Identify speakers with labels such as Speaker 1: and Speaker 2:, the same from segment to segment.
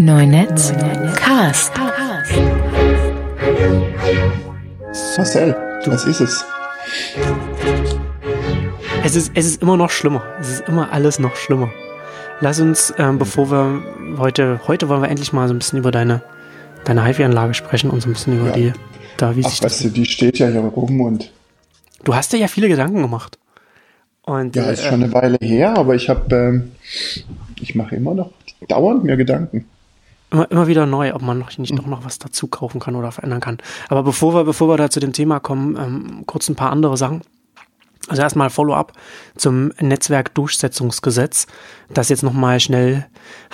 Speaker 1: Neunetz Cast.
Speaker 2: Marcel, was ist es?
Speaker 3: Es ist, es ist immer noch schlimmer. Es ist immer alles noch schlimmer. Lass uns, ähm, bevor wir heute, heute wollen wir endlich mal so ein bisschen über deine, deine HiFi-Anlage sprechen und so ein bisschen über
Speaker 2: Ja.
Speaker 3: die, da wie
Speaker 2: Ach,
Speaker 3: sich das,
Speaker 2: weißt du, die steht ja hier rum und
Speaker 3: Du hast dir ja viele Gedanken gemacht. Und
Speaker 2: ja,
Speaker 3: äh,
Speaker 2: ist schon eine Weile her, aber ich habe, ähm, ich mache immer noch dauernd mir Gedanken.
Speaker 3: Immer, immer wieder neu, ob man noch nicht doch noch was dazu kaufen kann oder verändern kann. Aber bevor wir, bevor wir da zu dem Thema kommen, ähm, kurz ein paar andere Sachen. Also erstmal Follow-up zum Netzwerkdurchsetzungsgesetz, das jetzt nochmal schnell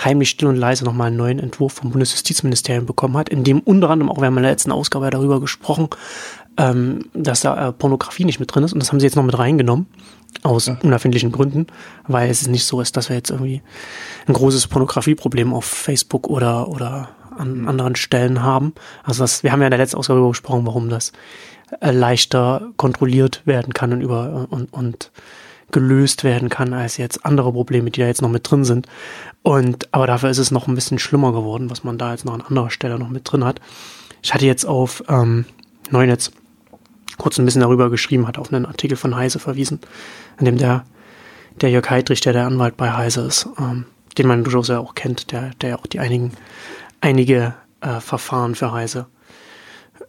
Speaker 3: heimlich still und leise nochmal einen neuen Entwurf vom Bundesjustizministerium bekommen hat, in dem unter anderem, auch wir haben in der letzten Ausgabe ja darüber gesprochen, ähm, dass da äh, Pornografie nicht mit drin ist und das haben sie jetzt noch mit reingenommen, aus unerfindlichen Gründen, weil es nicht so ist, dass wir jetzt irgendwie ein großes Pornografieproblem auf Facebook oder, oder an anderen Stellen haben. Also das, wir haben ja in der letzten Ausgabe darüber gesprochen, warum das äh, leichter kontrolliert werden kann und über und, und gelöst werden kann als jetzt andere Probleme, die da jetzt noch mit drin sind. Und aber dafür ist es noch ein bisschen schlimmer geworden, was man da jetzt noch an anderer Stelle noch mit drin hat. Ich hatte jetzt auf ähm, Neunetz kurz ein bisschen darüber geschrieben, hat auf einen Artikel von Heise verwiesen, in dem der, der Jörg Heidrich, der der Anwalt bei Heise ist, ähm, den man durchaus ja auch kennt, der, der auch die einigen, einige äh, Verfahren für Heise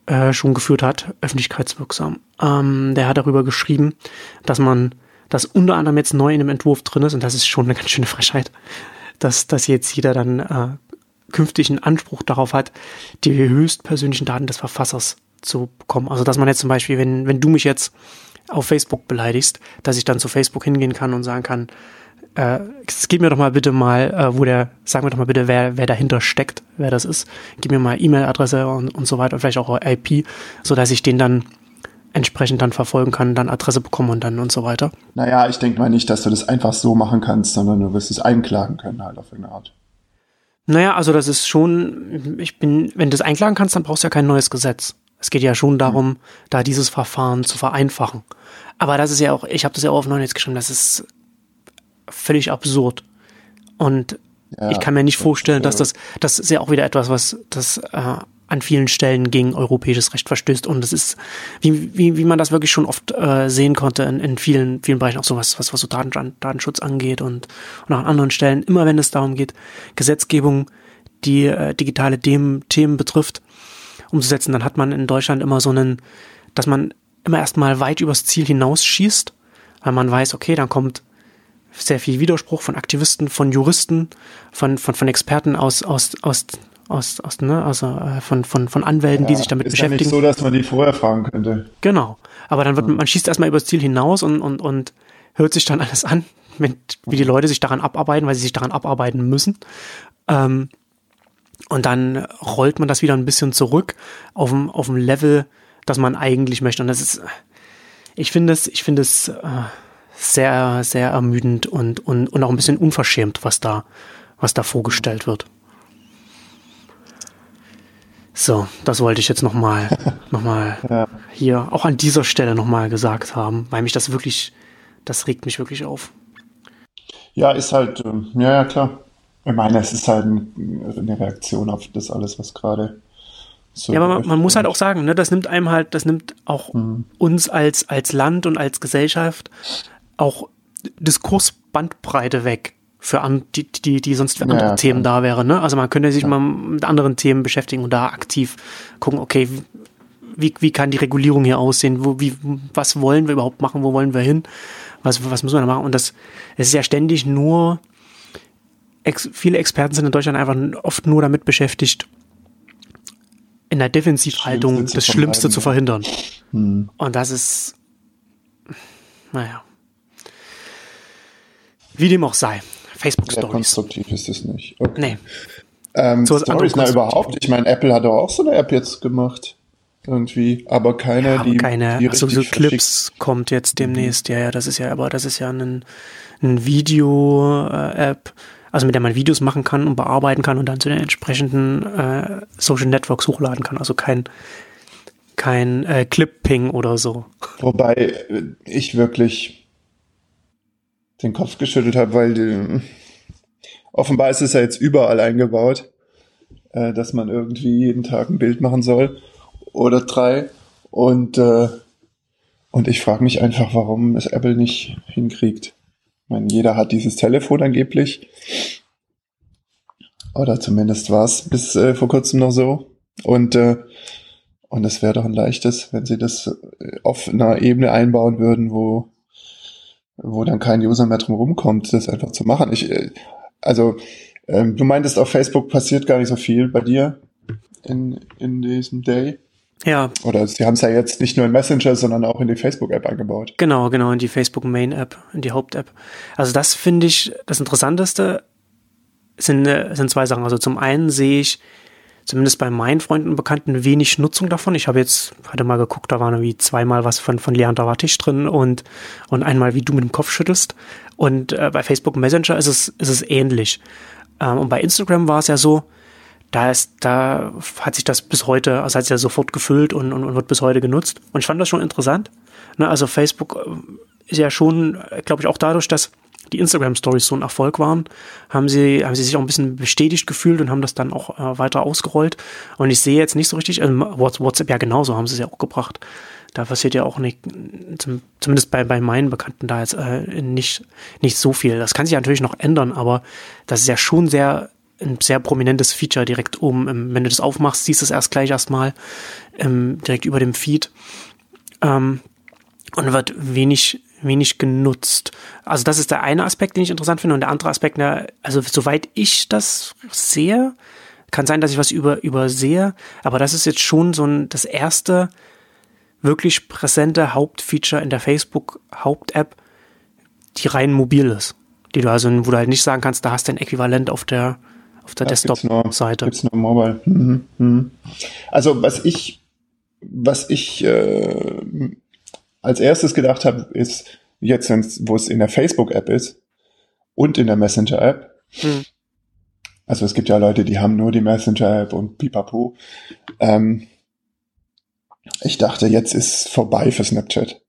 Speaker 3: äh, schon geführt hat, öffentlichkeitswirksam. Ähm, der hat darüber geschrieben, dass man, dass unter anderem jetzt neu in dem Entwurf drin ist, und das ist schon eine ganz schöne Frechheit, dass, dass jetzt jeder dann äh, künftig einen Anspruch darauf hat, die höchstpersönlichen Daten des Verfassers zu bekommen. Also dass man jetzt zum Beispiel, wenn, wenn du mich jetzt auf Facebook beleidigst, dass ich dann zu Facebook hingehen kann und sagen kann, äh, gib mir doch mal bitte mal, äh, wo der, sag mir doch mal bitte, wer, wer dahinter steckt, wer das ist. Gib mir mal E-Mail-Adresse und, und so weiter und vielleicht auch IP, so dass ich den dann entsprechend dann verfolgen kann, dann Adresse bekommen und dann und so weiter.
Speaker 2: Naja, ich denke mal nicht, dass du das einfach so machen kannst, sondern du wirst es einklagen können halt auf irgendeine Art.
Speaker 3: Naja, also das ist schon, ich bin, wenn du es einklagen kannst, dann brauchst du ja kein neues Gesetz. Es geht ja schon darum, da dieses Verfahren zu vereinfachen. Aber das ist ja auch, ich habe das ja auch auf Neunetz geschrieben, das ist völlig absurd. Und
Speaker 2: Ja,
Speaker 3: ich kann mir nicht vorstellen, dass das, das ist ja auch wieder etwas, was das äh, an vielen Stellen gegen europäisches Recht verstößt. Und das ist, wie, wie, wie man das wirklich schon oft äh, sehen konnte in, in vielen, vielen Bereichen, auch sowas, was, was so Daten, Datenschutz angeht und, und auch an anderen Stellen, immer wenn es darum geht, Gesetzgebung, die äh, digitale Themen, Themen betrifft, umzusetzen, dann hat man in Deutschland immer so einen, dass man immer erstmal weit übers Ziel hinausschießt, weil man weiß, okay, dann kommt sehr viel Widerspruch von Aktivisten, von Juristen, von, von, von Experten aus, aus, aus, aus, aus ne, also äh, von, von, von Anwälten, die
Speaker 2: ja,
Speaker 3: sich damit
Speaker 2: ist
Speaker 3: beschäftigen.
Speaker 2: ja nicht so, dass man die vorher fragen könnte.
Speaker 3: Genau. Aber dann wird man schießt erstmal übers Ziel hinaus und, und, und hört sich dann alles an, wenn, wie die Leute sich daran abarbeiten, weil sie sich daran abarbeiten müssen. Ähm, und dann rollt man das wieder ein bisschen zurück auf dem, auf dem Level, das man eigentlich möchte. Und das ist, ich finde es, ich finde es äh, sehr, sehr ermüdend und, und, und auch ein bisschen unverschämt, was da, was da vorgestellt wird. So, das wollte ich jetzt nochmal, nochmal
Speaker 2: Ja.
Speaker 3: hier auch an dieser Stelle nochmal gesagt haben, weil mich das wirklich, das regt mich wirklich auf.
Speaker 2: Ja, ist halt, ähm, ja, ja, klar. Ich meine, es ist halt ein, eine Reaktion auf das alles, was gerade so.
Speaker 3: Ja, aber man, man muss halt auch sagen, ne, das nimmt einem halt, das nimmt auch uns als, als Land und als Gesellschaft auch Diskursbandbreite weg für an, die, die, die sonst für
Speaker 2: Ja,
Speaker 3: andere
Speaker 2: ja,
Speaker 3: Themen
Speaker 2: klar.
Speaker 3: da wäre. Ne? Also man könnte sich mal mit anderen Themen beschäftigen und da aktiv gucken, okay, wie, wie kann die Regulierung hier aussehen? Wo, wie, was wollen wir überhaupt machen? Wo wollen wir hin? Was, was müssen wir da machen? Und das es ist ja ständig nur, ex, viele Experten sind in Deutschland einfach oft nur damit beschäftigt, in der Defensivhaltung
Speaker 2: Schlimmste
Speaker 3: das Schlimmste zu verhindern. Und das ist, naja. Wie dem auch sei. Facebook
Speaker 2: Sehr
Speaker 3: Stories.
Speaker 2: konstruktiv ist es nicht. Okay.
Speaker 3: Nee.
Speaker 2: Ähm,
Speaker 3: So
Speaker 2: Stories, na überhaupt. Ich meine, Apple hat doch auch so eine App jetzt gemacht. Irgendwie. Aber keine,
Speaker 3: Ja, aber
Speaker 2: die.
Speaker 3: keine,
Speaker 2: die
Speaker 3: also so Clips kommt jetzt demnächst. Ja, ja, das ist ja, aber das ist ja ein, ein Video-App, also mit der man Videos machen kann und bearbeiten kann und dann zu den entsprechenden äh, Social Networks hochladen kann. Also kein, kein äh, Clip-Ping oder so.
Speaker 2: Wobei äh, ich wirklich den Kopf geschüttelt habe, weil die, offenbar ist es ja jetzt überall eingebaut. äh, dass man irgendwie jeden Tag ein Bild machen soll oder drei. Und, äh, und ich frage mich einfach, warum es Apple nicht hinkriegt. Ich meine, jeder hat dieses Telefon angeblich. Oder zumindest war es bis äh, vor kurzem noch so. Und, äh, und es wäre doch ein leichtes, wenn sie das äh, auf einer Ebene einbauen würden, wo, wo dann kein User mehr drum rumkommt, das einfach zu machen. Ich, äh, also, ähm, du meintest, auf Facebook passiert gar nicht so viel bei dir in, in diesem Day.
Speaker 3: Ja.
Speaker 2: Oder sie haben es ja jetzt nicht nur in Messenger, sondern auch in die Facebook-App eingebaut.
Speaker 3: Genau, genau, in die Facebook Main-App, in die Haupt-App. Also das finde ich das Interessanteste sind, äh, sind zwei Sachen. Also zum einen sehe ich zumindest bei meinen Freunden und Bekannten wenig Nutzung davon. Ich habe jetzt, hatte mal geguckt, da war irgendwie zweimal was von, von Leander Wattisch drin und, und einmal, wie du mit dem Kopf schüttelst. Und äh, bei Facebook Messenger ist es, ist es ähnlich. Ähm, und bei Instagram war es ja so, da ist, da hat sich das bis heute, also hat sich ja sofort gefüllt und, und, und wird bis heute genutzt. Und ich fand das schon interessant. Ne, also Facebook äh, ist ja schon, glaube ich, auch dadurch, dass die Instagram-Stories so ein Erfolg waren, haben sie, haben sie sich auch ein bisschen bestätigt gefühlt und haben das dann auch äh, weiter ausgerollt. Und ich sehe jetzt nicht so richtig, äh, WhatsApp ja genauso, haben sie es ja auch gebracht. Da passiert ja auch nicht, zum, zumindest bei, bei meinen Bekannten da jetzt äh, nicht, nicht so viel. Das kann sich natürlich noch ändern, aber das ist ja schon sehr ein sehr prominentes Feature direkt oben. Wenn du das aufmachst, siehst du es erst gleich erstmal ähm, direkt über dem Feed. Ähm, und wird wenig wenig genutzt. Also das ist der eine Aspekt, den ich interessant finde. Und der andere Aspekt, also soweit ich das sehe, kann sein, dass ich was über, übersehe, aber das ist jetzt schon so ein, das erste wirklich präsente Hauptfeature in der Facebook Haupt-App, die rein mobil ist. Die du also, wo du halt nicht sagen kannst, da hast du ein Äquivalent auf der, auf der Desktop-Seite.
Speaker 2: Gibt's nur Mobile. Mhm. Mhm. Also was ich, was ich äh, als erstes gedacht habe, ist jetzt, wo es in der Facebook-App ist und in der Messenger-App. Hm. Also es gibt ja Leute, die haben nur die Messenger-App und pipapo. Ähm, ich dachte, jetzt ist vorbei für Snapchat.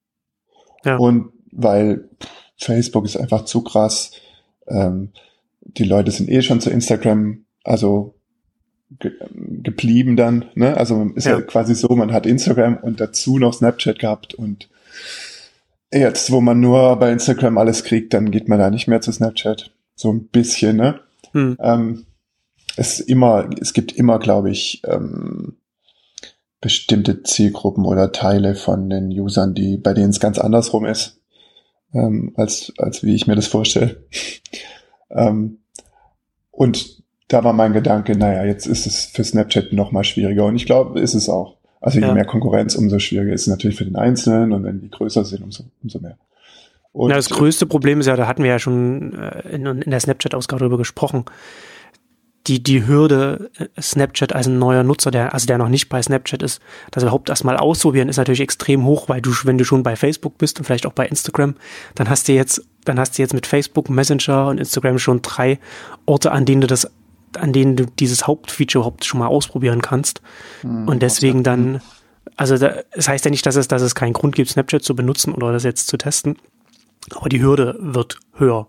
Speaker 2: Ja. Und weil Facebook ist einfach zu krass. Ähm, die Leute sind eh schon zu Instagram, also ge geblieben dann. Ne? Also ist ja. ja quasi so, man hat Instagram und dazu noch Snapchat gehabt und Jetzt, wo man nur bei Instagram alles kriegt, dann geht man da nicht mehr zu Snapchat. So ein bisschen, ne? Hm. Ähm, es immer, es gibt immer, glaube ich, ähm, bestimmte Zielgruppen oder Teile von den Usern, die, bei denen es ganz andersrum ist, ähm, als, als wie ich mir das vorstelle. Ähm, und da war mein Gedanke, naja, jetzt ist es für Snapchat noch mal schwieriger. Und ich glaube, ist es auch. Also je ja. mehr Konkurrenz, umso schwieriger ist es natürlich für den Einzelnen und wenn die größer sind, umso, umso mehr.
Speaker 3: Und, ja, das größte Problem ist ja, da hatten wir ja schon äh, in, in der Snapchat-Ausgabe darüber gesprochen, die, die Hürde, äh, Snapchat als ein neuer Nutzer, der, also der noch nicht bei Snapchat ist, das überhaupt erstmal ausprobieren, ist natürlich extrem hoch, weil du, wenn du schon bei Facebook bist und vielleicht auch bei Instagram, dann hast du jetzt, dann hast du jetzt mit Facebook, Messenger und Instagram schon drei Orte, an denen du das an denen du dieses Hauptfeature überhaupt schon mal ausprobieren kannst. Mhm, und deswegen dann, also da, das heißt ja nicht, dass es, dass es keinen Grund gibt, Snapchat zu benutzen oder das jetzt zu testen. Aber die Hürde wird höher.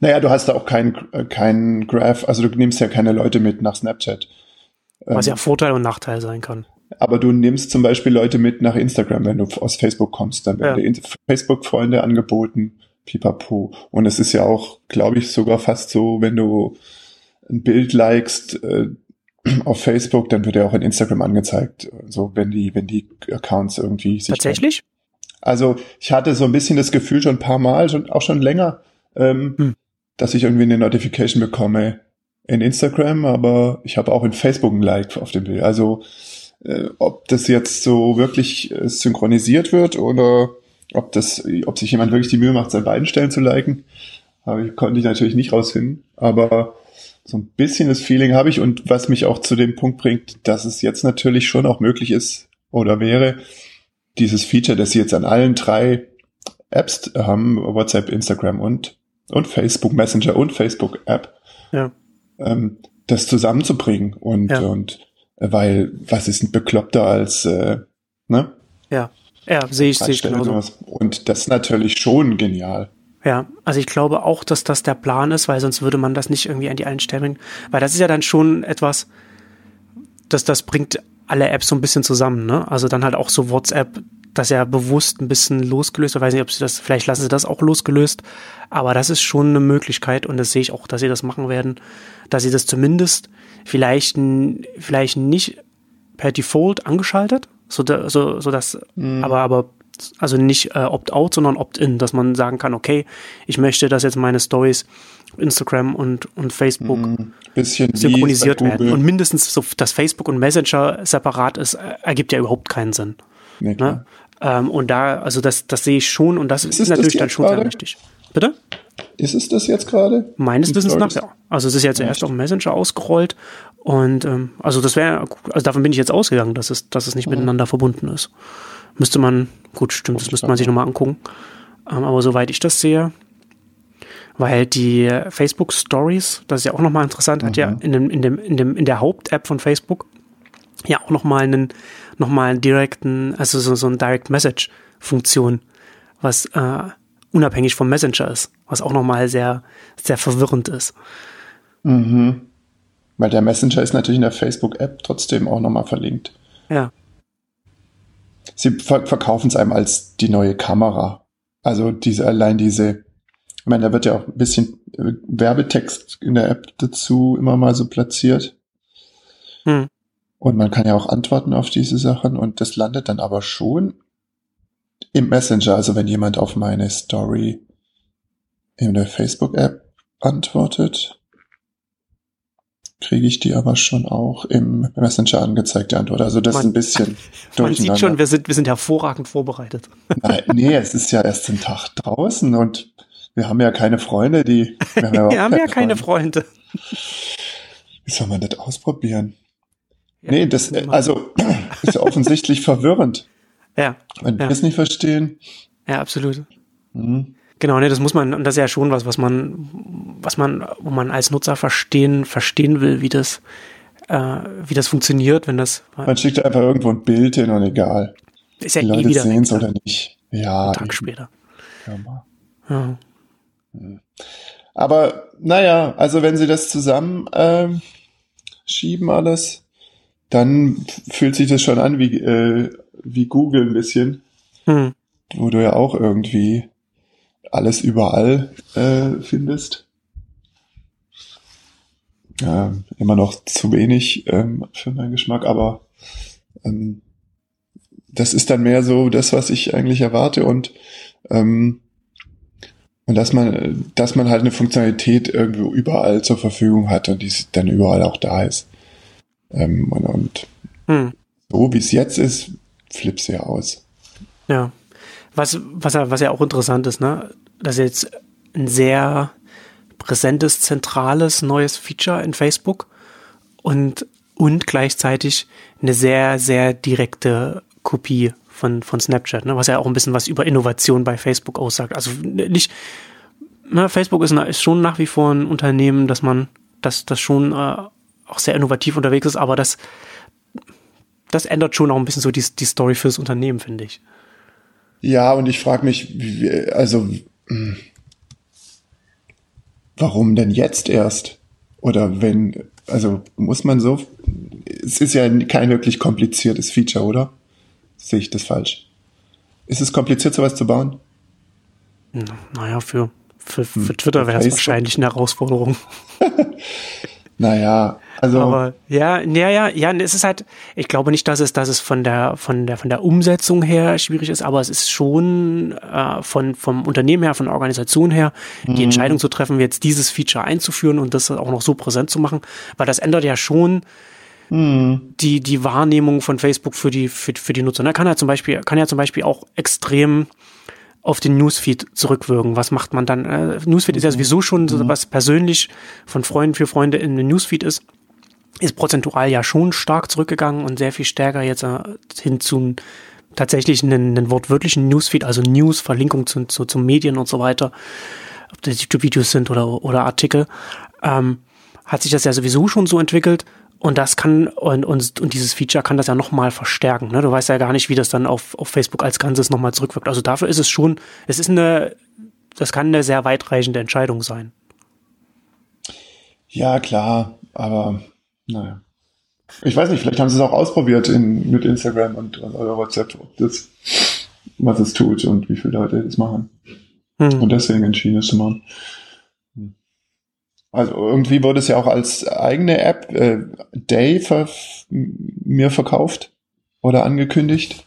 Speaker 2: Naja, du hast da auch keinen kein Graph, also du nimmst ja keine Leute mit nach Snapchat.
Speaker 3: Was ja ähm, Vorteil und Nachteil sein kann.
Speaker 2: Aber du nimmst zum Beispiel Leute mit nach Instagram, wenn du aus Facebook kommst. Dann werden ja. dir Facebook-Freunde angeboten, pipapo. Und es ist ja auch, glaube ich, sogar fast so, wenn du ein Bild likest äh, auf Facebook, dann wird er auch in Instagram angezeigt. So, wenn die, wenn die Accounts irgendwie
Speaker 3: sich. Tatsächlich?
Speaker 2: Also ich hatte so ein bisschen das Gefühl schon ein paar Mal, schon, auch schon länger, ähm, hm. Dass ich irgendwie eine Notification bekomme in Instagram, aber ich habe auch in Facebook ein Like auf dem Bild. Also äh, ob das jetzt so wirklich äh, synchronisiert wird oder ob das, ob sich jemand wirklich die Mühe macht, sein beiden Stellen zu liken, habe ich, konnte ich natürlich nicht rausfinden. Aber so ein bisschen das Feeling habe ich und was mich auch zu dem Punkt bringt, dass es jetzt natürlich schon auch möglich ist oder wäre, dieses Feature, das sie jetzt an allen drei Apps haben, WhatsApp, Instagram und, und Facebook Messenger und Facebook App, ja. ähm, das zusammenzubringen und, ja. und äh, weil was ist ein bekloppter als äh, ne?
Speaker 3: Ja, ja, sehe ich, sehe ich genauso.
Speaker 2: Und das ist natürlich schon genial.
Speaker 3: Ja, also ich glaube auch, dass das der Plan ist, weil sonst würde man das nicht irgendwie an die allen Stellen bringen. Weil das ist ja dann schon etwas, das, das bringt alle Apps so ein bisschen zusammen, ne? Also dann halt auch so WhatsApp, das ja bewusst ein bisschen losgelöst. Ich weiß nicht, ob sie das, vielleicht lassen sie das auch losgelöst, aber das ist schon eine Möglichkeit und das sehe ich auch, dass sie das machen werden, dass sie das zumindest vielleicht, vielleicht nicht per Default angeschaltet, so, da, so, so dass, mhm. aber, aber, also nicht äh, Opt-out, sondern Opt-in, dass man sagen kann, okay, ich möchte, dass jetzt meine Stories Instagram und, und Facebook.
Speaker 2: Bisschen
Speaker 3: synchronisiert werden. Und mindestens so, dass Facebook und Messenger separat ist, äh, ergibt ja überhaupt keinen Sinn. Nee, ne? Ähm, und da, also das, das sehe ich schon und das ist, ist natürlich das dann schon sehr wichtig. Bitte?
Speaker 2: Ist es das jetzt gerade?
Speaker 3: Meines Wissens nach, ja. Also es ist jetzt erst auf Messenger ausgerollt und ähm, also das wäre, also davon bin ich jetzt ausgegangen, dass es, dass es nicht mhm. miteinander verbunden ist. Müsste man, gut, stimmt, das müsste man sich nochmal angucken. Ähm, aber soweit ich das sehe, weil die Facebook Stories, das ist ja auch nochmal interessant, mhm. hat ja mhm. in dem, in dem, in dem, in der Haupt-App von Facebook ja auch nochmal einen, nochmal einen direkten, also so, so ein Direct Message Funktion, was äh, unabhängig vom Messenger ist, was auch nochmal sehr, sehr verwirrend ist.
Speaker 2: Mhm. Weil der Messenger ist natürlich in der Facebook-App trotzdem auch nochmal verlinkt.
Speaker 3: Ja.
Speaker 2: Sie ver verkaufen es einem als die neue Kamera. Also diese, allein diese, ich meine, da wird ja auch ein bisschen äh, Werbetext in der App dazu immer mal so platziert. Hm. Und man kann ja auch antworten auf diese Sachen und das landet dann aber schon im Messenger. Also wenn jemand auf meine Story in der Facebook-App antwortet, kriege ich die aber schon auch im Messenger angezeigt, die Antwort. Also das man, ist ein bisschen
Speaker 3: Man sieht schon, wir sind, wir sind hervorragend vorbereitet.
Speaker 2: Nein, nee, es ist ja erst ein Tag draußen und wir haben ja keine Freunde, die...
Speaker 3: Wir haben ja, wir haben ja keine Freunde.
Speaker 2: Wie soll man das ausprobieren? Ja, nee, das, also, ist ja offensichtlich verwirrend.
Speaker 3: Ja.
Speaker 2: Wenn
Speaker 3: ja.
Speaker 2: wir es nicht verstehen.
Speaker 3: Ja, absolut. Mhm. Genau, ne, das muss man, und das ist ja schon was, was man, was man, wo man als Nutzer verstehen, verstehen will, wie das, äh, wie das funktioniert, wenn das.
Speaker 2: Man schickt einfach irgendwo ein Bild hin und egal.
Speaker 3: Ist ja
Speaker 2: Die
Speaker 3: eh
Speaker 2: Leute
Speaker 3: wieder
Speaker 2: sehen es oder nicht. Ja.
Speaker 3: Einen Tag später.
Speaker 2: Ja. Hm. Aber naja, also wenn sie das zusammen äh, schieben alles, dann fühlt sich das schon an wie, äh, wie Google ein bisschen. Hm. Wo du ja auch irgendwie alles überall äh, findest. Ja, immer noch zu wenig ähm, für meinen Geschmack, aber ähm, das ist dann mehr so das, was ich eigentlich erwarte und ähm, und dass man, dass man halt eine Funktionalität irgendwo überall zur Verfügung hat und die dann überall auch da ist. Ähm, und, und hm. so wie es jetzt ist, flippt ja aus.
Speaker 3: Ja. Was, was, ja, was ja auch interessant ist, ne? Das ist jetzt ein sehr präsentes, zentrales neues Feature in Facebook und, und gleichzeitig eine sehr, sehr direkte Kopie von, von Snapchat, ne? was ja auch ein bisschen was über Innovation bei Facebook aussagt. Also nicht, na, ne, Facebook ist, ist schon nach wie vor ein Unternehmen, dass man, das, das schon äh, auch sehr innovativ unterwegs ist, aber das, das ändert schon auch ein bisschen so die, die Story fürs Unternehmen, finde ich.
Speaker 2: Ja, und ich frage mich, wie, also hm, warum denn jetzt erst? Oder wenn, also muss man so, es ist ja kein wirklich kompliziertes Feature, oder? Sehe ich das falsch? Ist es kompliziert, sowas zu bauen?
Speaker 3: Naja, für, für, für hm, Twitter wäre es wahrscheinlich eine Herausforderung.
Speaker 2: Naja, also.
Speaker 3: Aber ja, ja, ja, ja, es ist halt, ich glaube nicht, dass es, dass es von der, von der, von der Umsetzung her schwierig ist, aber es ist schon äh, von, vom Unternehmen her, von der Organisation her, mhm. die Entscheidung zu treffen, jetzt dieses Feature einzuführen und das auch noch so präsent zu machen, weil das ändert ja schon mhm. die, die Wahrnehmung von Facebook für die, für, für die Nutzer. Da ne, kann ja zum Beispiel, kann ja zum Beispiel auch extrem auf den Newsfeed zurückwirken. Was macht man dann? Äh, Newsfeed ist ja sowieso schon so mhm. was persönlich von Freunden für Freunde in den Newsfeed ist. Ist prozentual ja schon stark zurückgegangen und sehr viel stärker jetzt äh, hin zu tatsächlich einen, einen wortwörtlichen Newsfeed, also News, Verlinkung zu, zu, zu Medien und so weiter, ob das YouTube-Videos sind oder, oder Artikel, ähm, hat sich das ja sowieso schon so entwickelt und das kann, und, und, und dieses Feature kann das ja nochmal verstärken. Ne? Du weißt ja gar nicht, wie das dann auf, auf Facebook als Ganzes nochmal zurückwirkt. Also dafür ist es schon, es ist eine, das kann eine sehr weitreichende Entscheidung sein.
Speaker 2: Ja, klar, aber naja. Ich weiß nicht, vielleicht haben sie es auch ausprobiert in, mit Instagram und oder WhatsApp, ob das, was es tut und wie viele Leute das machen. Hm. Und deswegen entschieden es zu machen. Also irgendwie wurde es ja auch als eigene App äh, Day ver mir verkauft oder angekündigt.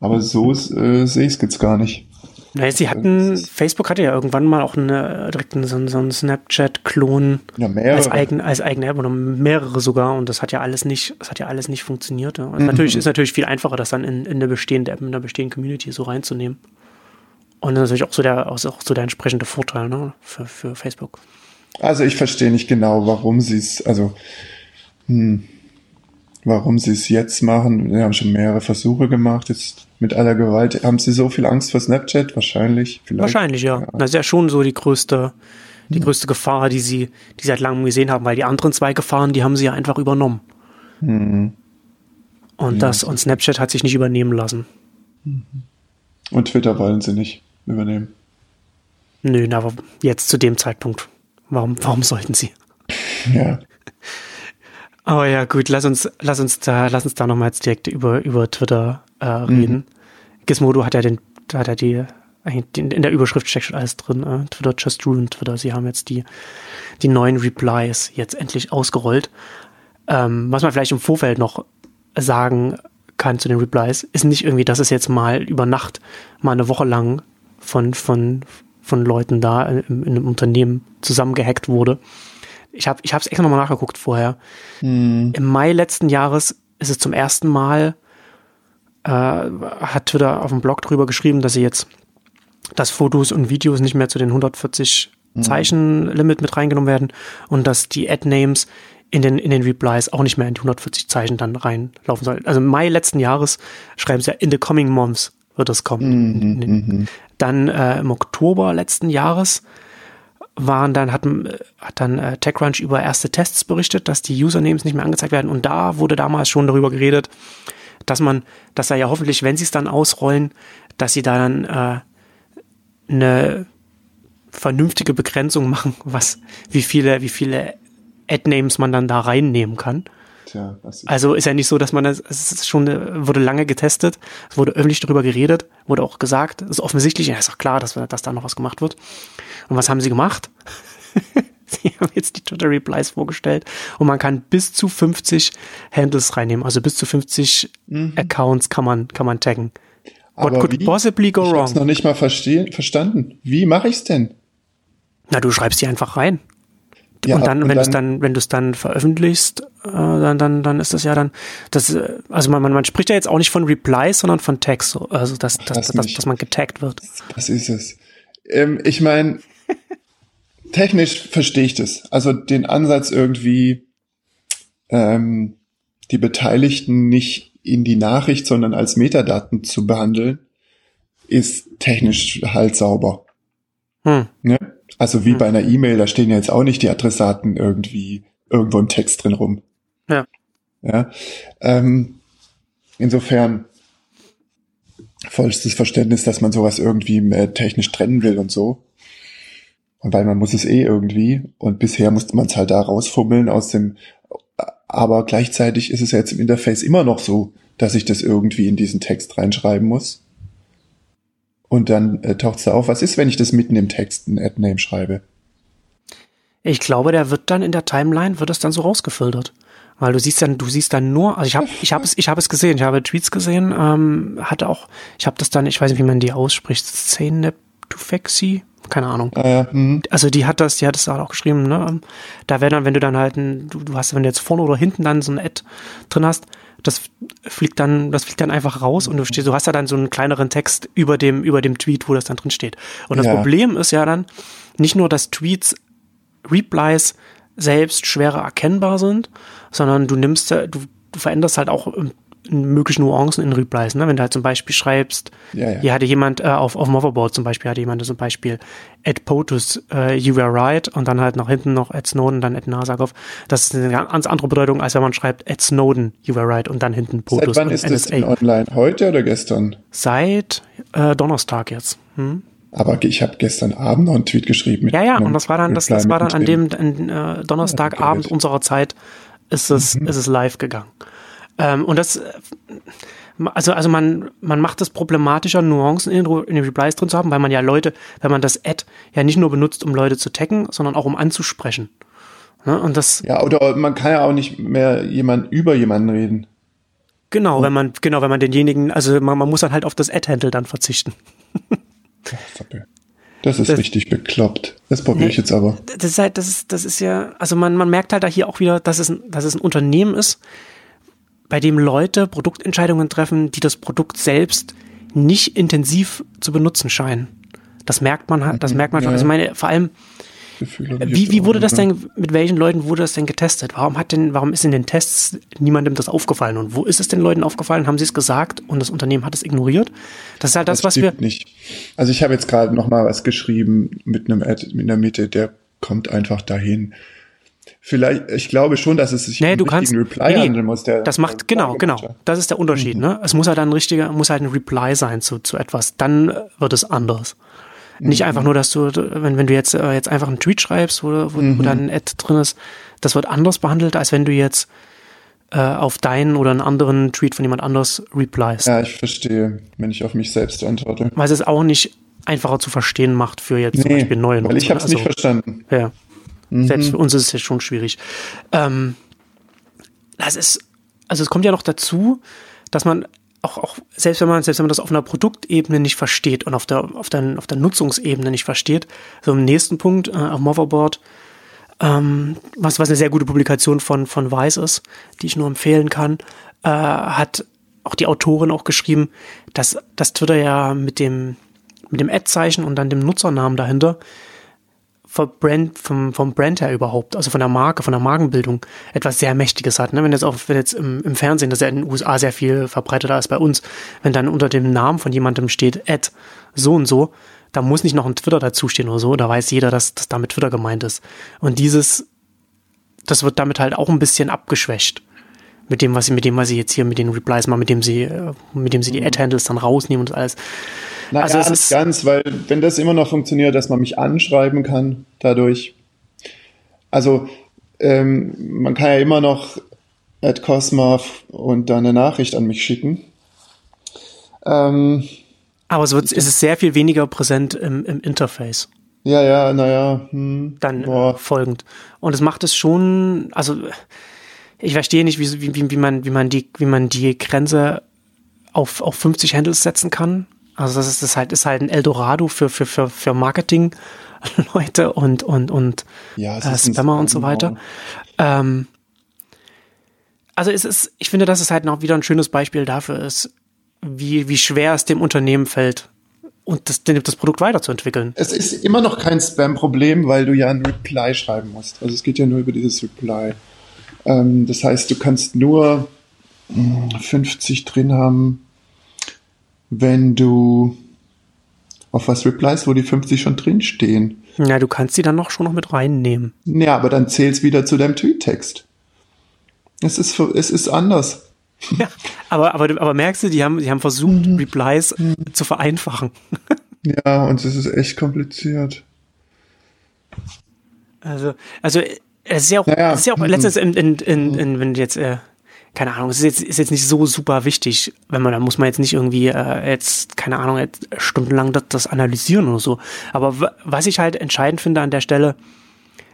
Speaker 2: Aber so äh, sehe ich es jetzt gar nicht.
Speaker 3: Naja, sie hatten, Facebook hatte ja irgendwann mal auch eine, direkt einen, so, einen Snapchat-Klon
Speaker 2: ja, als,
Speaker 3: eigen, als eigene App oder mehrere sogar und das hat ja alles nicht, das hat ja alles nicht funktioniert. Ja. Also mhm. natürlich ist natürlich viel einfacher, das dann in, in eine bestehende App, in einer bestehenden Community so reinzunehmen. Und das ist natürlich auch so der, auch so der entsprechende Vorteil ne, für, für Facebook.
Speaker 2: Also ich verstehe nicht genau, warum sie es, also hm, warum sie es jetzt machen. Wir haben schon mehrere Versuche gemacht. Jetzt mit aller Gewalt. Haben sie so viel Angst vor Snapchat? Wahrscheinlich.
Speaker 3: Vielleicht. Wahrscheinlich, ja. ja. Das ist ja schon so die größte, die hm. größte Gefahr, die sie, die seit langem gesehen haben, weil die anderen zwei Gefahren, die haben sie ja einfach übernommen. Hm. Und ja. das, und Snapchat hat sich nicht übernehmen lassen.
Speaker 2: Mhm. Und Twitter wollen sie nicht übernehmen.
Speaker 3: Nö, aber jetzt zu dem Zeitpunkt. Warum, warum sollten sie?
Speaker 2: Ja.
Speaker 3: Aber ja, gut, lass uns, lass uns da, lass uns da nochmal jetzt direkt über, über Twitter äh, reden. Mhm. Gizmodo hat ja den, hat ja die, in der Überschrift steckt schon alles drin. Äh, Twitter just ruined Twitter. Sie haben jetzt die, die neuen Replies jetzt endlich ausgerollt. Ähm, was man vielleicht im Vorfeld noch sagen kann zu den Replies, ist nicht irgendwie, dass es jetzt mal über Nacht mal eine Woche lang von, von, von Leuten da in, in einem Unternehmen zusammengehackt wurde ich habe ich es extra nochmal nachgeguckt vorher. Hm. Im Mai letzten Jahres ist es zum ersten Mal, äh, hat Twitter auf dem Blog drüber geschrieben, dass sie jetzt, dass Fotos und Videos nicht mehr zu den 140 hm. Zeichen Limit mit reingenommen werden und dass die Ad-Names in den, in den Replies auch nicht mehr in die 140 Zeichen dann reinlaufen sollen. Also im Mai letzten Jahres schreiben sie ja, in the coming months wird das kommen. Mhm, mhm. Dann äh, im Oktober letzten Jahres waren dann, hatten, hat dann äh, TechCrunch über erste Tests berichtet, dass die Usernames nicht mehr angezeigt werden. Und da wurde damals schon darüber geredet, dass man, dass er ja hoffentlich, wenn sie es dann ausrollen, dass sie da dann äh, eine vernünftige Begrenzung machen, was, wie viele, wie viele Ad-Names man dann da reinnehmen kann. Tja, ist also ist ja nicht so, dass man das, es ist schon, wurde lange getestet, es wurde öffentlich darüber geredet, wurde auch gesagt, es ist offensichtlich, ja, ist auch klar, dass, dass da noch was gemacht wird. Und was haben sie gemacht? sie haben jetzt die Twitter Replies vorgestellt und man kann bis zu 50 Handles reinnehmen, also bis zu 50 mhm. Accounts kann man, kann man taggen.
Speaker 2: What Aber could wie? possibly go ich wrong? Ich noch nicht mal verstanden. Wie mache ich's denn?
Speaker 3: Na, du schreibst die einfach rein. Ja, und dann, und wenn du es dann, wenn du es dann veröffentlichst, äh, dann, dann, dann ist das ja dann, das, also man, man, man spricht ja jetzt auch nicht von Replies, sondern von Tags, also dass, dass, dass, dass man getaggt wird.
Speaker 2: Das ist es. Ähm, ich meine, technisch verstehe ich das. Also den Ansatz irgendwie ähm, die Beteiligten nicht in die Nachricht, sondern als Metadaten zu behandeln, ist technisch halt sauber. Hm. Ne? Also wie hm. bei einer E-Mail, da stehen ja jetzt auch nicht die Adressaten irgendwie irgendwo im Text drin rum.
Speaker 3: Ja.
Speaker 2: Ja. Ähm, insofern vollstes Verständnis, dass man sowas irgendwie äh, technisch trennen will und so. Und weil man muss es eh irgendwie. Und bisher musste man es halt da rausfummeln aus dem. Aber gleichzeitig ist es jetzt im Interface immer noch so, dass ich das irgendwie in diesen Text reinschreiben muss. Und dann äh, taucht es da auf, was ist, wenn ich das mitten im Text ein Ad-Name schreibe?
Speaker 3: Ich glaube, der wird dann in der Timeline, wird es dann so rausgefiltert. Weil du siehst dann, du siehst dann nur, also ich habe ich hab es, ich hab es gesehen, ich habe Tweets gesehen, ähm, hatte auch, ich habe das dann, ich weiß nicht, wie man die ausspricht, Szene Tufexi, keine Ahnung.
Speaker 2: Ah, ja. mhm.
Speaker 3: Also die hat das, die hat das auch geschrieben, ne? Da wäre dann, wenn du dann halt, ein, du, du hast, wenn du jetzt vorne oder hinten dann so ein Ad drin hast, das fliegt dann, das fliegt dann einfach raus und du stehst, du hast ja dann so einen kleineren Text über dem, über dem Tweet, wo das dann drin steht. Und das ja. Problem ist ja dann nicht nur, dass Tweets Replies selbst schwerer erkennbar sind, sondern du nimmst, du, du veränderst halt auch mögliche Nuancen in Replies. Ne? Wenn du halt zum Beispiel schreibst, ja, ja. hier hatte jemand äh, auf, auf Motherboard zum Beispiel, hatte jemand zum Beispiel at POTUS, uh, you were right und dann halt nach hinten noch at Snowden, dann at Nasakov. Das ist eine ganz andere Bedeutung, als wenn man schreibt at Snowden, you were right und dann hinten
Speaker 2: POTUS. Seit wann ist NSA. das online? Heute oder gestern?
Speaker 3: Seit äh, Donnerstag jetzt. Hm?
Speaker 2: Aber ich habe gestern Abend noch einen Tweet geschrieben.
Speaker 3: ja, ja, und das war dann, das, das war dann an dem an, äh, Donnerstagabend ja, unserer Zeit ist es, mhm. ist es live gegangen. Ähm, und das, also, also man, man macht es problematischer, Nuancen in, in den Replies drin zu haben, weil man ja Leute, wenn man das Ad ja nicht nur benutzt, um Leute zu taggen, sondern auch um anzusprechen. Ne? Und das.
Speaker 2: Ja, oder man kann ja auch nicht mehr jemand über jemanden reden.
Speaker 3: Genau, wenn man, genau, wenn man denjenigen, also man, man muss dann halt auf das Ad-Handle dann verzichten.
Speaker 2: Das ist das, richtig bekloppt. Das probiere nee, ich jetzt aber.
Speaker 3: Das ist halt, das ist, das ist ja, also man, man merkt halt da hier auch wieder, dass es, dass es ein Unternehmen ist, bei dem Leute Produktentscheidungen treffen, die das Produkt selbst nicht intensiv zu benutzen scheinen. Das merkt man halt, das merkt man schon. Also meine, vor allem, wie, wie wurde das denn, mit welchen Leuten wurde das denn getestet? Warum hat denn, warum ist in den Tests niemandem das aufgefallen? Und wo ist es den Leuten aufgefallen? Haben sie es gesagt und das Unternehmen hat es ignoriert? Das ist halt das, das was wir.
Speaker 2: Nicht. Also ich habe jetzt gerade noch mal was geschrieben mit einem Ad in der Mitte, der kommt einfach dahin. Vielleicht, ich glaube schon, dass es sich
Speaker 3: nee, um du kannst, Reply nee, handeln muss. Der, das macht, genau, genau. Das ist der Unterschied, mhm. ne? Es muss halt ein richtiger, muss halt ein Reply sein zu, zu etwas. Dann wird es anders. Nicht einfach nur, dass du, wenn, wenn du jetzt, äh, jetzt einfach einen Tweet schreibst, wo, wo, mhm. wo dann ein Ad drin ist, das wird anders behandelt, als wenn du jetzt äh, auf deinen oder einen anderen Tweet von jemand anders replies.
Speaker 2: Ja, ich verstehe, wenn ich auf mich selbst antworte.
Speaker 3: Weil es auch nicht einfacher zu verstehen macht für jetzt nee, zum Beispiel neue.
Speaker 2: Weil ich habe es also, nicht verstanden.
Speaker 3: Ja. Mhm. Selbst für uns ist es jetzt schon schwierig. Ähm, das ist, also es kommt ja noch dazu, dass man auch, auch selbst wenn man, selbst wenn man das auf einer Produktebene nicht versteht und auf der, auf der, auf der Nutzungsebene nicht versteht, so im nächsten Punkt, äh, auf Motherboard, ähm, was, was eine sehr gute Publikation von, von Weiß ist, die ich nur empfehlen kann, äh, hat auch die Autorin auch geschrieben, dass, dass Twitter ja mit dem, mit dem Ad-Zeichen und dann dem Nutzernamen dahinter Brand, vom, vom Brand her überhaupt, also von der Marke, von der Markenbildung, etwas sehr Mächtiges hat. Ne? Wenn jetzt auch, wenn jetzt im, im Fernsehen, das ist ja in den USA sehr viel verbreiteter als bei uns, wenn dann unter dem Namen von jemandem steht, Ad, so und so, da muss nicht noch ein Twitter dazustehen oder so, da weiß jeder, dass das damit Twitter gemeint ist. Und dieses, das wird damit halt auch ein bisschen abgeschwächt mit dem, was sie, mit dem, was sie jetzt hier mit den Replies machen, mit dem sie, äh, mit dem sie die mhm. Ad-Handles dann rausnehmen und alles.
Speaker 2: Na, also es ist ganz, weil wenn das immer noch funktioniert, dass man mich anschreiben kann, dadurch. Also ähm, man kann ja immer noch at Cosma und dann eine Nachricht an mich schicken.
Speaker 3: Ähm, Aber es, wird, es ist sehr viel weniger präsent im, im Interface.
Speaker 2: Ja, ja, naja.
Speaker 3: Hm, dann äh, folgend. Und es macht es schon, also ich verstehe nicht, wie, wie, wie, man, wie, man die, wie man die Grenze auf, auf 50 Handles setzen kann. Also das ist, das halt, ist halt ein Eldorado für, für, für, für Marketing-Leute und, und, und
Speaker 2: ja, äh,
Speaker 3: Spammer und so weiter. Ähm, also es ist, ich finde, dass es halt noch wieder ein schönes Beispiel dafür ist, wie, wie schwer es dem Unternehmen fällt, und das, das Produkt weiterzuentwickeln.
Speaker 2: Es ist immer noch kein Spam-Problem, weil du ja ein Reply schreiben musst. Also es geht ja nur über dieses Reply. Ähm, das heißt, du kannst nur 50 hm, drin haben, wenn du auf was replies, wo die 50 schon drin stehen.
Speaker 3: Ja, du kannst die dann noch schon noch mit reinnehmen.
Speaker 2: Ja, aber dann zählt's wieder zu deinem Tweet-Text. Es ist, es ist anders.
Speaker 3: Ja, aber, aber, aber merkst du, die haben, die haben versucht, mhm. Replies mhm. zu vereinfachen.
Speaker 2: Ja, und es ist echt kompliziert.
Speaker 3: Also, also es ist ja auch, naja. es ist ja auch letztens in, in, in, in wenn du jetzt, äh, keine Ahnung, es ist jetzt, ist jetzt nicht so super wichtig, wenn man, da muss man jetzt nicht irgendwie äh, jetzt, keine Ahnung, jetzt stundenlang das, das analysieren oder so. Aber was ich halt entscheidend finde an der Stelle,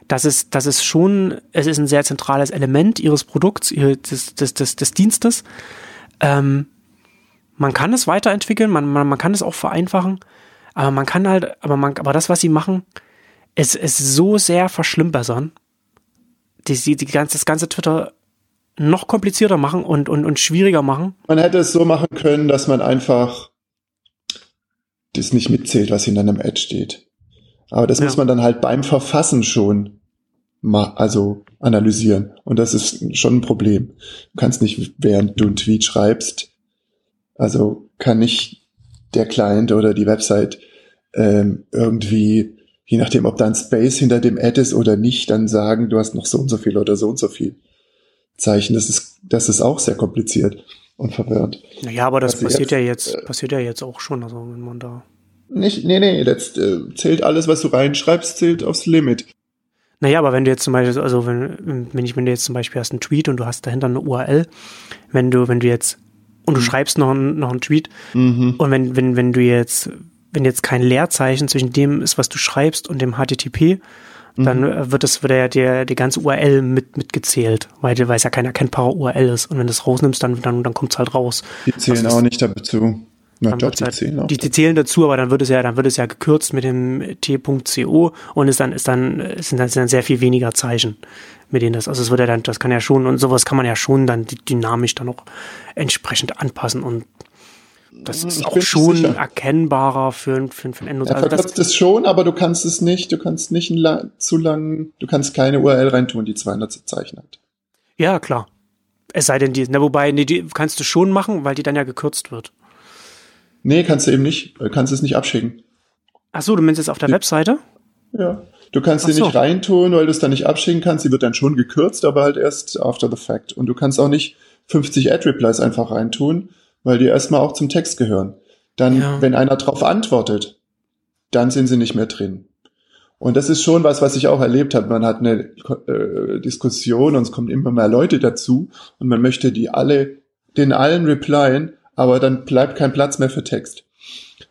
Speaker 3: dass es, dass es schon, es ist ein sehr zentrales Element ihres Produkts, ihre, des, des, des, des Dienstes. Ähm, man kann es weiterentwickeln, man, man, man kann es auch vereinfachen, aber man kann halt, aber man, aber das, was sie machen, ist, ist so sehr verschlimmbessern die, die, die ganze, das ganze Twitter noch komplizierter machen und, und, und schwieriger machen.
Speaker 2: Man hätte es so machen können, dass man einfach das nicht mitzählt, was hinter einem Ad steht. Aber das ja. muss man dann halt beim Verfassen schon mal, also analysieren. Und das ist schon ein Problem. Du kannst nicht, während du einen Tweet schreibst, also kann nicht der Client oder die Website ähm, irgendwie je nachdem, ob da ein Space hinter dem Ad ist oder nicht, dann sagen, du hast noch so und so viel oder so und so viel Zeichen. Das ist, das ist auch sehr kompliziert und verwirrend.
Speaker 3: Naja, aber das also passiert jetzt, ja jetzt, äh, passiert ja jetzt auch schon, also wenn man da.
Speaker 2: Nicht, nee, nee, jetzt äh, zählt alles, was du reinschreibst, zählt aufs Limit.
Speaker 3: Naja, aber wenn du jetzt zum Beispiel, also wenn, wenn ich, wenn du jetzt zum Beispiel hast einen Tweet und du hast dahinter eine URL, wenn du, wenn du jetzt, und du mhm. schreibst noch, einen, noch einen Tweet, mhm. und wenn, wenn, wenn du jetzt, wenn jetzt kein Leerzeichen zwischen dem ist, was du schreibst und dem HTTP, dann mhm. wird das, wird ja der, die ganze URL mit, mitgezählt, weil, weil es ja kein erkennbarer URL ist. Und wenn du es rausnimmst, dann, dann, dann kommt es halt raus.
Speaker 2: Die zählen also auch nicht dazu.
Speaker 3: Na, doch, die, halt, zählen auch. Die, die, zählen dazu, aber dann wird es ja, dann wird es ja gekürzt mit dem T.co und ist dann, ist dann, sind dann, sind dann sehr viel weniger Zeichen, mit denen das, also es wird ja dann, das kann ja schon, und sowas kann man ja schon dann dynamisch dann auch entsprechend anpassen und das hm, ist ich auch schon erkennbarer für, für, für einen
Speaker 2: Endnutzer. Ja, also es schon, aber du kannst es nicht, du kannst nicht lang, zu lang, du kannst keine URL reintun, die 200 Zeichen hat.
Speaker 3: Ja, klar. Es sei denn, die, na, wobei, nee, die kannst du schon machen, weil die dann ja gekürzt wird.
Speaker 2: Nee, kannst du eben nicht, äh, kannst es nicht abschicken.
Speaker 3: Ach so, du meinst jetzt auf der die, Webseite?
Speaker 2: Ja. Du kannst sie so. nicht reintun, weil du es dann nicht abschicken kannst. Sie wird dann schon gekürzt, aber halt erst after the fact. Und du kannst auch nicht 50 Ad-Replies einfach reintun, weil die erstmal auch zum Text gehören. Dann, ja. wenn einer drauf antwortet, dann sind sie nicht mehr drin. Und das ist schon was, was ich auch erlebt habe. Man hat eine äh, Diskussion und es kommen immer mehr Leute dazu und man möchte die alle, den allen replyen, aber dann bleibt kein Platz mehr für Text.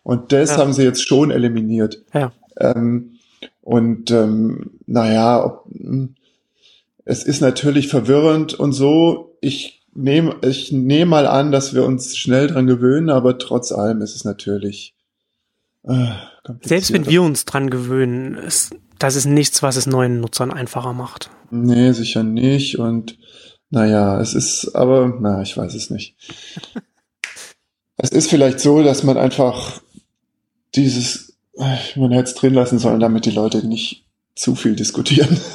Speaker 2: Und das ja. haben sie jetzt schon eliminiert.
Speaker 3: Ja.
Speaker 2: Ähm, und ähm, naja, ob, hm, es ist natürlich verwirrend und so. Ich nehme ich nehme mal an, dass wir uns schnell dran gewöhnen, aber trotz allem ist es natürlich.
Speaker 3: Äh, Selbst wenn wir uns dran gewöhnen, ist, das ist nichts, was es neuen Nutzern einfacher macht.
Speaker 2: Nee, sicher nicht. Und naja, es ist, aber, na, ich weiß es nicht. es ist vielleicht so, dass man einfach dieses, man hätte es drin lassen sollen, damit die Leute nicht zu viel diskutieren.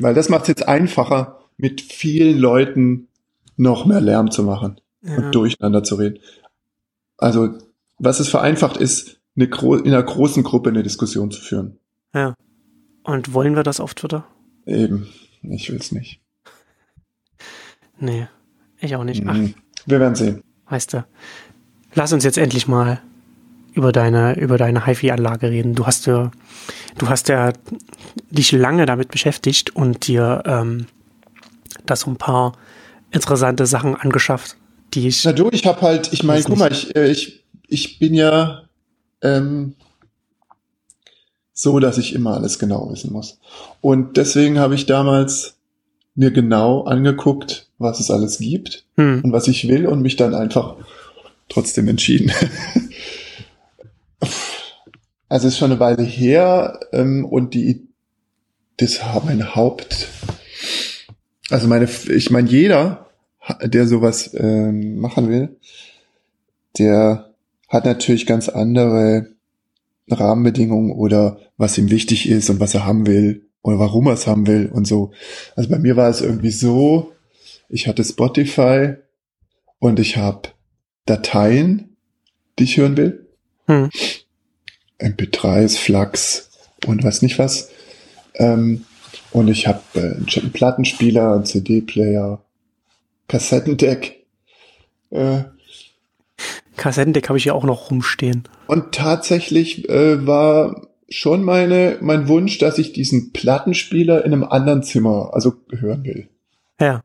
Speaker 2: Weil das macht es jetzt einfacher, mit vielen Leuten noch mehr Lärm zu machen ja. und durcheinander zu reden. Also, was es vereinfacht ist, eine in einer großen Gruppe eine Diskussion zu führen.
Speaker 3: Ja. Und wollen wir das auf Twitter?
Speaker 2: Eben. Ich will's nicht.
Speaker 3: Nee, ich auch nicht. Ach. Mhm.
Speaker 2: Wir werden sehen.
Speaker 3: Weißt du, lass uns jetzt endlich mal über deine, über deine HiFi-Anlage reden. Du hast ja, du hast ja dich lange damit beschäftigt und dir ähm, da so ein paar interessante Sachen angeschafft, die ich.
Speaker 2: Na du, ich habe halt, ich meine, guck mal, ich, äh, ich, ich bin ja ähm, so, dass ich immer alles genau wissen muss. Und deswegen habe ich damals mir genau angeguckt, was es alles gibt hm. und was ich will und mich dann einfach trotzdem entschieden. also ist schon eine Weile her ähm, und die das war mein Haupt also meine, ich meine, jeder, der sowas ähm, machen will, der hat natürlich ganz andere Rahmenbedingungen oder was ihm wichtig ist und was er haben will oder warum er es haben will und so. Also bei mir war es irgendwie so, ich hatte Spotify und ich habe Dateien, die ich hören will. Hm. MP3s, Flux und weiß nicht was. Ähm, und ich habe äh, einen Plattenspieler, einen CD-Player, Kassettendeck.
Speaker 3: Äh, Kassettendeck habe ich ja auch noch rumstehen.
Speaker 2: Und tatsächlich äh, war schon meine, mein Wunsch, dass ich diesen Plattenspieler in einem anderen Zimmer, also hören will.
Speaker 3: Ja.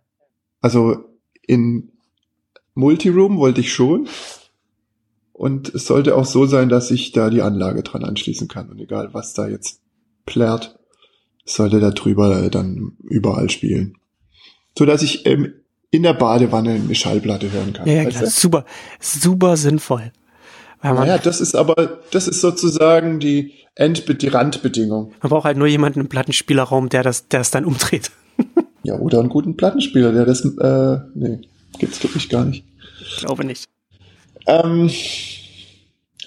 Speaker 2: Also in Multiroom wollte ich schon. Und es sollte auch so sein, dass ich da die Anlage dran anschließen kann. Und egal, was da jetzt plärt, sollte da drüber dann überall spielen. So dass ich ähm, in der Badewanne eine Schallplatte hören kann.
Speaker 3: Ja, klar, super, super sinnvoll.
Speaker 2: naja, das ist aber, das ist sozusagen die, End die Randbedingung.
Speaker 3: Man braucht halt nur jemanden im Plattenspielerraum, der das, der es dann umdreht.
Speaker 2: ja, oder einen guten Plattenspieler, der das, äh, nee, gibt's glaube ich gar nicht.
Speaker 3: Ich glaube nicht.
Speaker 2: Ähm,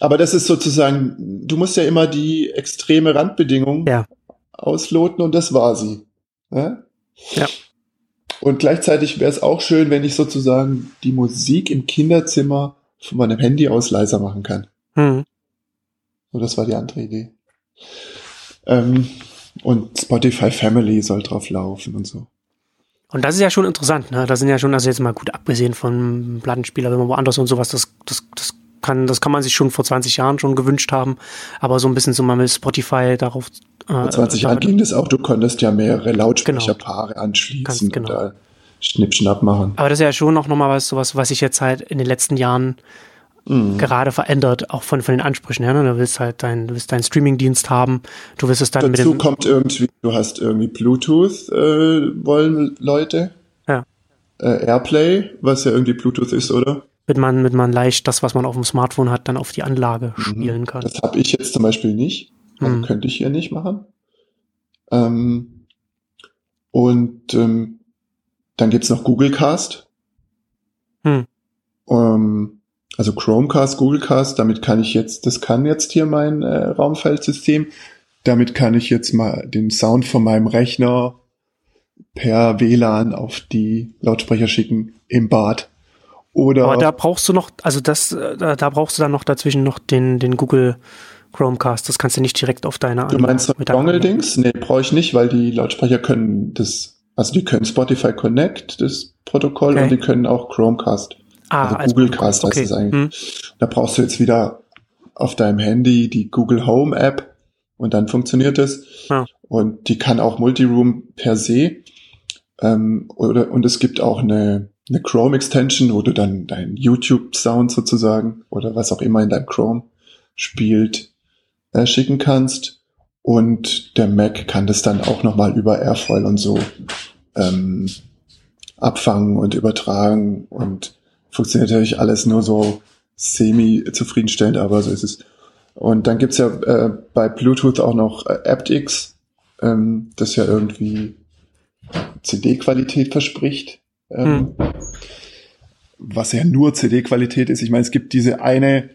Speaker 2: aber das ist sozusagen, du musst ja immer die extreme Randbedingung
Speaker 3: ja
Speaker 2: ausloten und das war sie.
Speaker 3: Ja. ja.
Speaker 2: Und gleichzeitig wäre es auch schön, wenn ich sozusagen die Musik im Kinderzimmer von meinem Handy aus leiser machen kann. Hm. So, das war die andere Idee. Ähm, und Spotify Family soll drauf laufen und so.
Speaker 3: Und das ist ja schon interessant, ne? Da sind ja schon, also jetzt mal gut abgesehen von Plattenspieler, wenn man woanders und sowas, das, das, das kann, das kann man sich schon vor 20 Jahren schon gewünscht haben. Aber so ein bisschen so mal mit Spotify darauf
Speaker 2: Vor 20 Jahren ging das auch, du konntest ja mehrere Lautsprecherpaare genau. anschließen genau. und da Schnippschnapp machen.
Speaker 3: Aber das ist ja schon noch mal was, sowas, was sich jetzt halt in den letzten Jahren mhm. gerade verändert, auch von, von den Ansprüchen her. Ne? Du willst halt dein, du willst deinen Streamingdienst haben, du willst es dann
Speaker 2: Dazu
Speaker 3: mit
Speaker 2: dem kommt irgendwie, du hast irgendwie Bluetooth, äh, wollen Leute.
Speaker 3: Ja.
Speaker 2: Äh, Airplay, was ja irgendwie Bluetooth ist, oder?
Speaker 3: Mit man, mit man leicht das, was man auf dem Smartphone hat, dann auf die Anlage mhm. spielen kann.
Speaker 2: Das habe ich jetzt zum Beispiel nicht. Also mhm. könnte ich hier nicht machen. Ähm, und ähm, dann gibt's noch Google Cast. Hm. Ähm, also Chromecast, Googlecast, damit kann ich jetzt, das kann jetzt hier mein äh, Raumfeldsystem. Damit kann ich jetzt mal den Sound von meinem Rechner per WLAN auf die Lautsprecher schicken im Bad. Oder
Speaker 3: Aber da brauchst du noch, also das, äh, da, da brauchst du dann noch dazwischen noch den, den Google Chromecast. Das kannst du nicht direkt auf deiner
Speaker 2: Du meinst das Dongle-Dings? Nee, brauche ich nicht, weil die Lautsprecher können das, also die können Spotify Connect, das Protokoll, okay. und die können auch Chromecast. Ah, also, also Googlecast okay. heißt es eigentlich. Hm. Da brauchst du jetzt wieder auf deinem Handy die Google Home App und dann funktioniert es. Ja. Und die kann auch Multiroom per se. Ähm, oder, und es gibt auch eine, eine Chrome Extension, wo du dann deinen YouTube Sound sozusagen oder was auch immer in deinem Chrome spielt, äh, schicken kannst. Und der Mac kann das dann auch nochmal über Airfoil und so ähm, abfangen und übertragen und funktioniert natürlich alles nur so semi-zufriedenstellend, aber so ist es. Und dann gibt's ja äh, bei Bluetooth auch noch äh, aptX, ähm, das ja irgendwie CD-Qualität verspricht. Ähm, hm. Was ja nur CD-Qualität ist. Ich meine, es gibt diese eine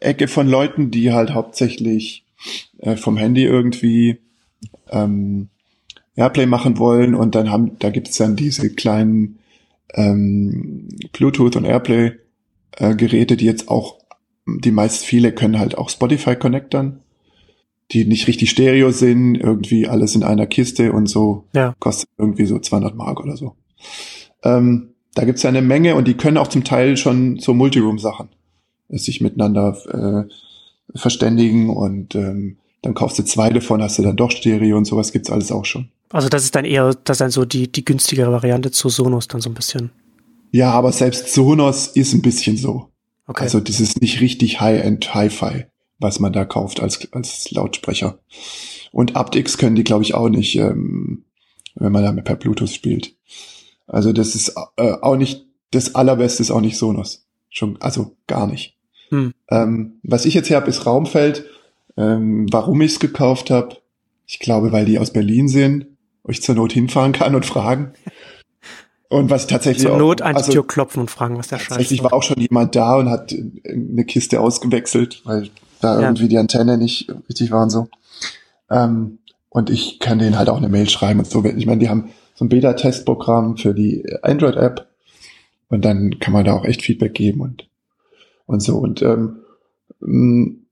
Speaker 2: Ecke von Leuten, die halt hauptsächlich äh, vom Handy irgendwie ähm, Airplay machen wollen und dann haben, da gibt's dann diese kleinen ähm, Bluetooth und Airplay äh, Geräte, die jetzt auch, die meist viele können halt auch Spotify connectern, die nicht richtig Stereo sind, irgendwie alles in einer Kiste und so,
Speaker 3: ja.
Speaker 2: kostet irgendwie so 200 Mark oder so. Ähm, da gibt's ja eine Menge und die können auch zum Teil schon so Multiroom-Sachen sich miteinander äh, verständigen und ähm, dann kaufst du zwei davon, hast du dann doch Stereo und sowas gibt's alles auch schon.
Speaker 3: Also das ist dann eher, das ist dann so die, die günstigere Variante zu Sonos dann so ein bisschen.
Speaker 2: Ja, aber selbst Sonos ist ein bisschen so. Okay. Also das ist nicht richtig High-End Hi-Fi, was man da kauft als, als Lautsprecher. Und aptX können die, glaube ich, auch nicht, ähm, wenn man damit per Bluetooth spielt. Also das ist äh, auch nicht, das allerbeste ist auch nicht Sonos. Schon, also gar nicht. Hm. Ähm, was ich jetzt hier habe, ist Raumfeld. Ähm, warum ich es gekauft habe, ich glaube, weil die aus Berlin sind wo ich zur Not hinfahren kann und fragen. Und was tatsächlich
Speaker 3: Zur Not an die also, Tür klopfen und fragen, was der Scheiß ist.
Speaker 2: Tatsächlich war auch schon jemand da und hat eine Kiste ausgewechselt, weil da ja. irgendwie die Antenne nicht richtig war und so. Ähm, und ich kann denen halt auch eine Mail schreiben und so. Ich meine, die haben so ein Beta-Testprogramm für die Android-App und dann kann man da auch echt Feedback geben und, und so. Und ähm,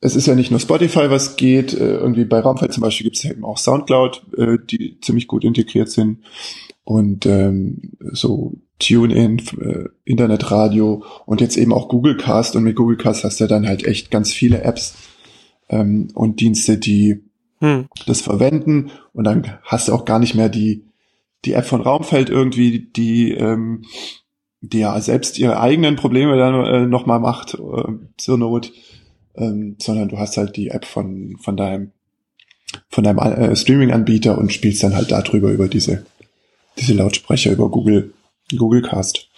Speaker 2: es ist ja nicht nur Spotify, was geht. Äh, irgendwie bei Raumfeld zum Beispiel gibt es ja eben auch Soundcloud, äh, die ziemlich gut integriert sind. Und ähm, so TuneIn, äh, Internetradio und jetzt eben auch Google Cast. Und mit Google Cast hast du dann halt echt ganz viele Apps ähm, und Dienste, die hm. das verwenden. Und dann hast du auch gar nicht mehr die, die App von Raumfeld irgendwie, die, ähm, die ja selbst ihre eigenen Probleme dann äh, nochmal macht, äh, zur Not ähm, sondern du hast halt die App von, von deinem, von deinem äh, Streaming-Anbieter und spielst dann halt darüber über diese, diese Lautsprecher über Google, Google Cast.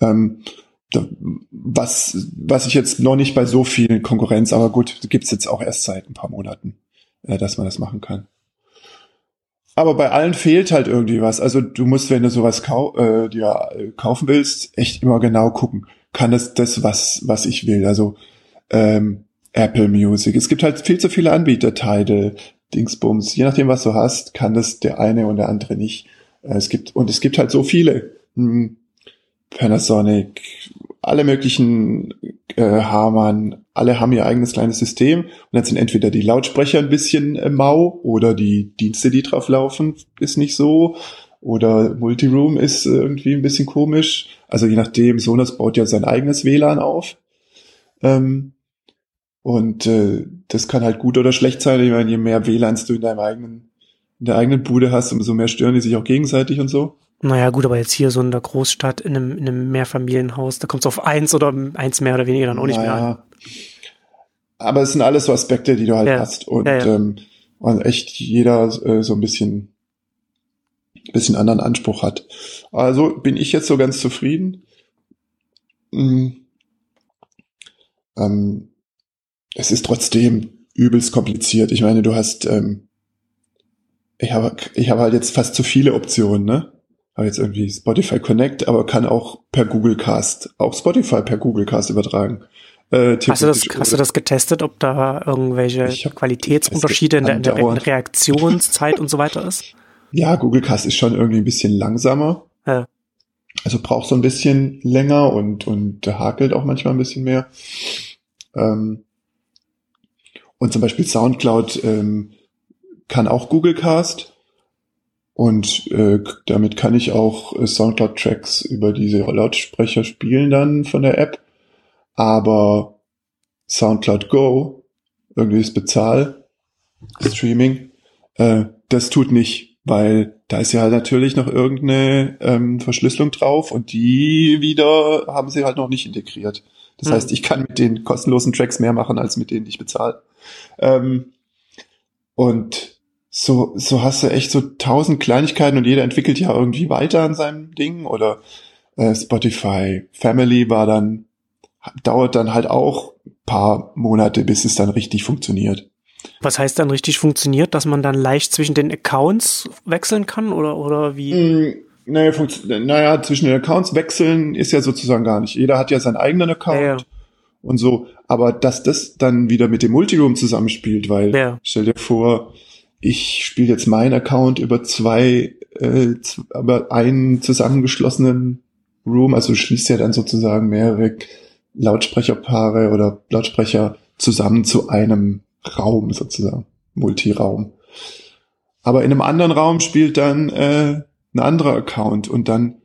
Speaker 2: Ähm, da, was, was ich jetzt noch nicht bei so vielen Konkurrenz, aber gut, gibt's jetzt auch erst seit ein paar Monaten, äh, dass man das machen kann. Aber bei allen fehlt halt irgendwie was. Also du musst, wenn du sowas kau äh, dir äh, kaufen willst, echt immer genau gucken. Kann das das, was, was ich will? Also ähm, Apple Music. Es gibt halt viel zu viele Anbieter, Tidal, Dingsbums. Je nachdem, was du hast, kann das der eine und der andere nicht. Äh, es gibt, und es gibt halt so viele. Hm, Panasonic, alle möglichen äh, Harman, alle haben ihr eigenes kleines System und dann sind entweder die Lautsprecher ein bisschen äh, mau oder die Dienste, die drauf laufen, ist nicht so oder Multiroom ist irgendwie ein bisschen komisch. Also je nachdem, Sonos baut ja sein eigenes WLAN auf. Ähm, Und äh, das kann halt gut oder schlecht sein. Ich meine, je mehr WLANs du in deinem eigenen, in der eigenen Bude hast, umso mehr stören die sich auch gegenseitig und so.
Speaker 3: Naja, gut, aber jetzt hier so in der Großstadt, in einem, in einem Mehrfamilienhaus, da kommt es auf eins oder eins mehr oder weniger dann auch nicht naja. mehr an.
Speaker 2: Aber es sind alles so Aspekte, die du halt ja. hast. Und, ja, ja. Ähm, und echt jeder äh, so ein bisschen, bisschen anderen Anspruch hat. Also bin ich jetzt so ganz zufrieden. Mhm. Ähm, es ist trotzdem übelst kompliziert. Ich meine, du hast, ähm, ich habe ich habe halt jetzt fast zu viele Optionen, ne? Habe jetzt irgendwie Spotify Connect, aber kann auch per Google Cast, auch Spotify per Google Cast übertragen.
Speaker 3: Äh, hast, du das, hast du das getestet, ob da irgendwelche Qualitätsunterschiede in der, in der Reaktionszeit und so weiter ist?
Speaker 2: Ja, Google Cast ist schon irgendwie ein bisschen langsamer. Ja. Also braucht so ein bisschen länger und, und hakelt auch manchmal ein bisschen mehr. Ähm, und zum Beispiel Soundcloud ähm, kann auch Google Cast. Und äh, damit kann ich auch äh, Soundcloud-Tracks über diese Lautsprecher spielen dann von der App. Aber Soundcloud Go, irgendwie ist Bezahl, Streaming, äh, das tut nicht, weil da ist ja halt natürlich noch irgendeine ähm, Verschlüsselung drauf und die wieder haben sie halt noch nicht integriert. Das hm. heißt, ich kann mit den kostenlosen Tracks mehr machen, als mit denen ich bezahle. Ähm, und so, so hast du echt so tausend Kleinigkeiten und jeder entwickelt ja irgendwie weiter an seinem Ding oder äh, Spotify Family war dann, dauert dann halt auch paar Monate, bis es dann richtig funktioniert.
Speaker 3: Was heißt dann richtig funktioniert, dass man dann leicht zwischen den Accounts wechseln kann oder, oder wie? Mm,
Speaker 2: naja, naja, zwischen den Accounts wechseln ist ja sozusagen gar nicht. Jeder hat ja seinen eigenen Account. Ja, ja und so. Aber dass das dann wieder mit dem Multiroom zusammenspielt, weil ja. stell dir vor, ich spiele jetzt meinen Account über zwei, äh, aber einen zusammengeschlossenen Room, also schließt ja dann sozusagen mehrere Lautsprecherpaare oder Lautsprecher zusammen zu einem Raum sozusagen, Multiraum. Aber in einem anderen Raum spielt dann äh, ein anderer Account und dann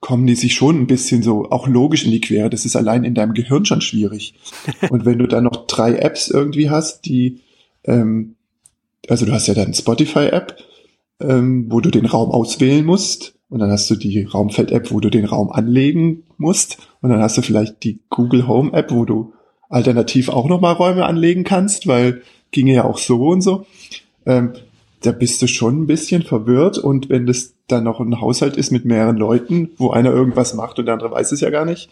Speaker 2: kommen die sich schon ein bisschen so auch logisch in die Quere. Das ist allein in deinem Gehirn schon schwierig. Und wenn du dann noch drei Apps irgendwie hast, die, ähm, also du hast ja dann Spotify-App, ähm, wo du den Raum auswählen musst. Und dann hast du die Raumfeld-App, wo du den Raum anlegen musst. Und dann hast du vielleicht die Google Home-App, wo du alternativ auch nochmal Räume anlegen kannst, weil ginge ja auch so und so. Ähm, da bist du schon ein bisschen verwirrt und wenn das dann noch ein Haushalt ist mit mehreren Leuten, wo einer irgendwas macht und der andere weiß es ja gar nicht,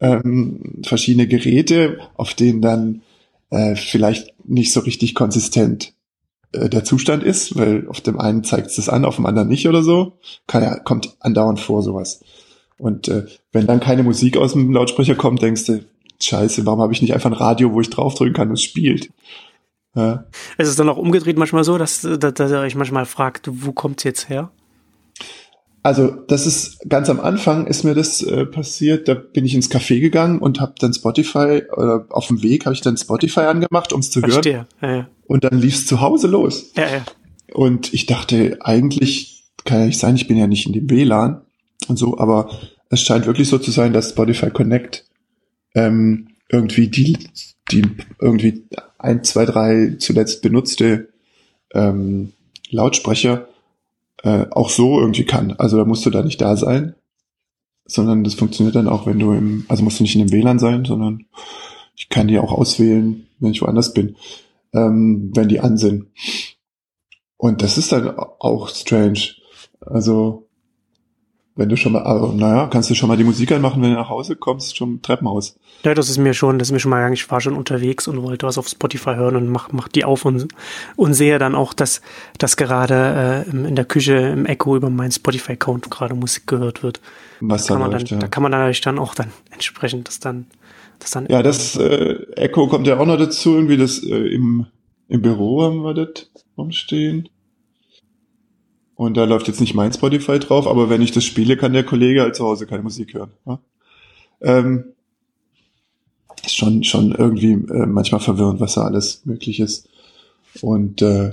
Speaker 2: ähm, verschiedene Geräte, auf denen dann äh, vielleicht nicht so richtig konsistent äh, der Zustand ist, weil auf dem einen zeigt es das an, auf dem anderen nicht oder so, Kann ja, kommt andauernd vor sowas. Und äh, wenn dann keine Musik aus dem Lautsprecher kommt, denkst du, scheiße, warum habe ich nicht einfach ein Radio, wo ich draufdrücken kann und es spielt?
Speaker 3: Ja. Es ist dann auch umgedreht manchmal so, dass, dass, dass er euch manchmal fragt, wo kommt's jetzt her?
Speaker 2: Also das ist ganz am Anfang ist mir das äh, passiert. Da bin ich ins Café gegangen und habe dann Spotify oder auf dem Weg habe ich dann Spotify angemacht, ums zu Verstehe. hören. Ja, ja. Und dann lief's zu Hause los. Ja, ja. Und ich dachte eigentlich kann ja nicht sein, ich bin ja nicht in dem WLAN und so, aber es scheint wirklich so zu sein, dass Spotify Connect ähm, irgendwie die die irgendwie ein, zwei, drei zuletzt benutzte ähm, Lautsprecher äh, auch so irgendwie kann. Also da musst du da nicht da sein, sondern das funktioniert dann auch, wenn du im, also musst du nicht in dem WLAN sein, sondern ich kann die auch auswählen, wenn ich woanders bin, ähm, wenn die an sind. Und das ist dann auch strange. Also wenn du schon mal, also, naja, kannst du schon mal die Musik anmachen, wenn du nach Hause kommst, schon Treppenhaus.
Speaker 3: Ja, das ist mir schon, das ist mir schon mal ich war schon unterwegs und wollte was auf Spotify hören und mach, mach die auf und, und sehe dann auch, dass, dass gerade äh, in der Küche im Echo über meinen Spotify-Account gerade Musik gehört wird. Was da, kann man läuft, dann, ja. da kann man natürlich dann auch dann entsprechend das dann,
Speaker 2: das dann. Ja, das äh, Echo kommt ja auch noch dazu, irgendwie das äh, im, im Büro haben wir das rumstehen. Und da läuft jetzt nicht mein Spotify drauf, aber wenn ich das spiele, kann der Kollege halt zu Hause keine Musik hören. Ja? Ähm, ist schon, schon irgendwie äh, manchmal verwirrend, was da alles möglich ist. Und äh,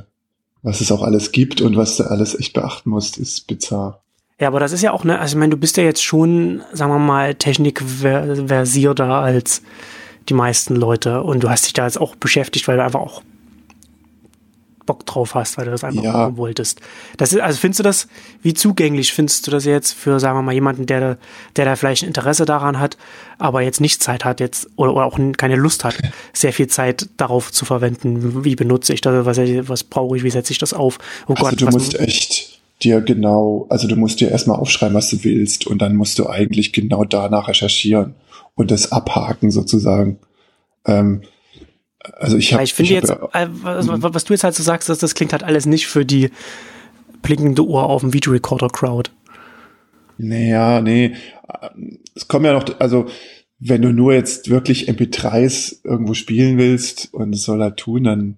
Speaker 2: was es auch alles gibt und was du alles echt beachten musst, ist bizarr.
Speaker 3: Ja, aber das ist ja auch, ne, also ich meine, du bist ja jetzt schon, sagen wir mal, technikversierter als die meisten Leute. Und du hast dich da jetzt auch beschäftigt, weil du einfach auch Bock drauf hast, weil du das einfach ja. wolltest. Das ist, also findest du das, wie zugänglich findest du das jetzt für, sagen wir mal, jemanden, der, der da vielleicht ein Interesse daran hat, aber jetzt nicht Zeit hat jetzt oder, oder auch keine Lust hat, sehr viel Zeit darauf zu verwenden. Wie benutze ich das? Was, was brauche ich? Wie setze ich das auf?
Speaker 2: Oh also Gott, du musst echt dir genau, also du musst dir erstmal aufschreiben, was du willst und dann musst du eigentlich genau danach recherchieren und das abhaken sozusagen. Ähm, also ich habe.
Speaker 3: Ich finde jetzt, ja, äh, was, mhm. was, du jetzt halt so sagst, das, das klingt halt alles nicht für die blinkende Uhr auf dem Videorecorder-Crowd.
Speaker 2: Naja, nee. Es kommen ja noch, also wenn du nur jetzt wirklich MP3s irgendwo spielen willst und es soll halt tun, dann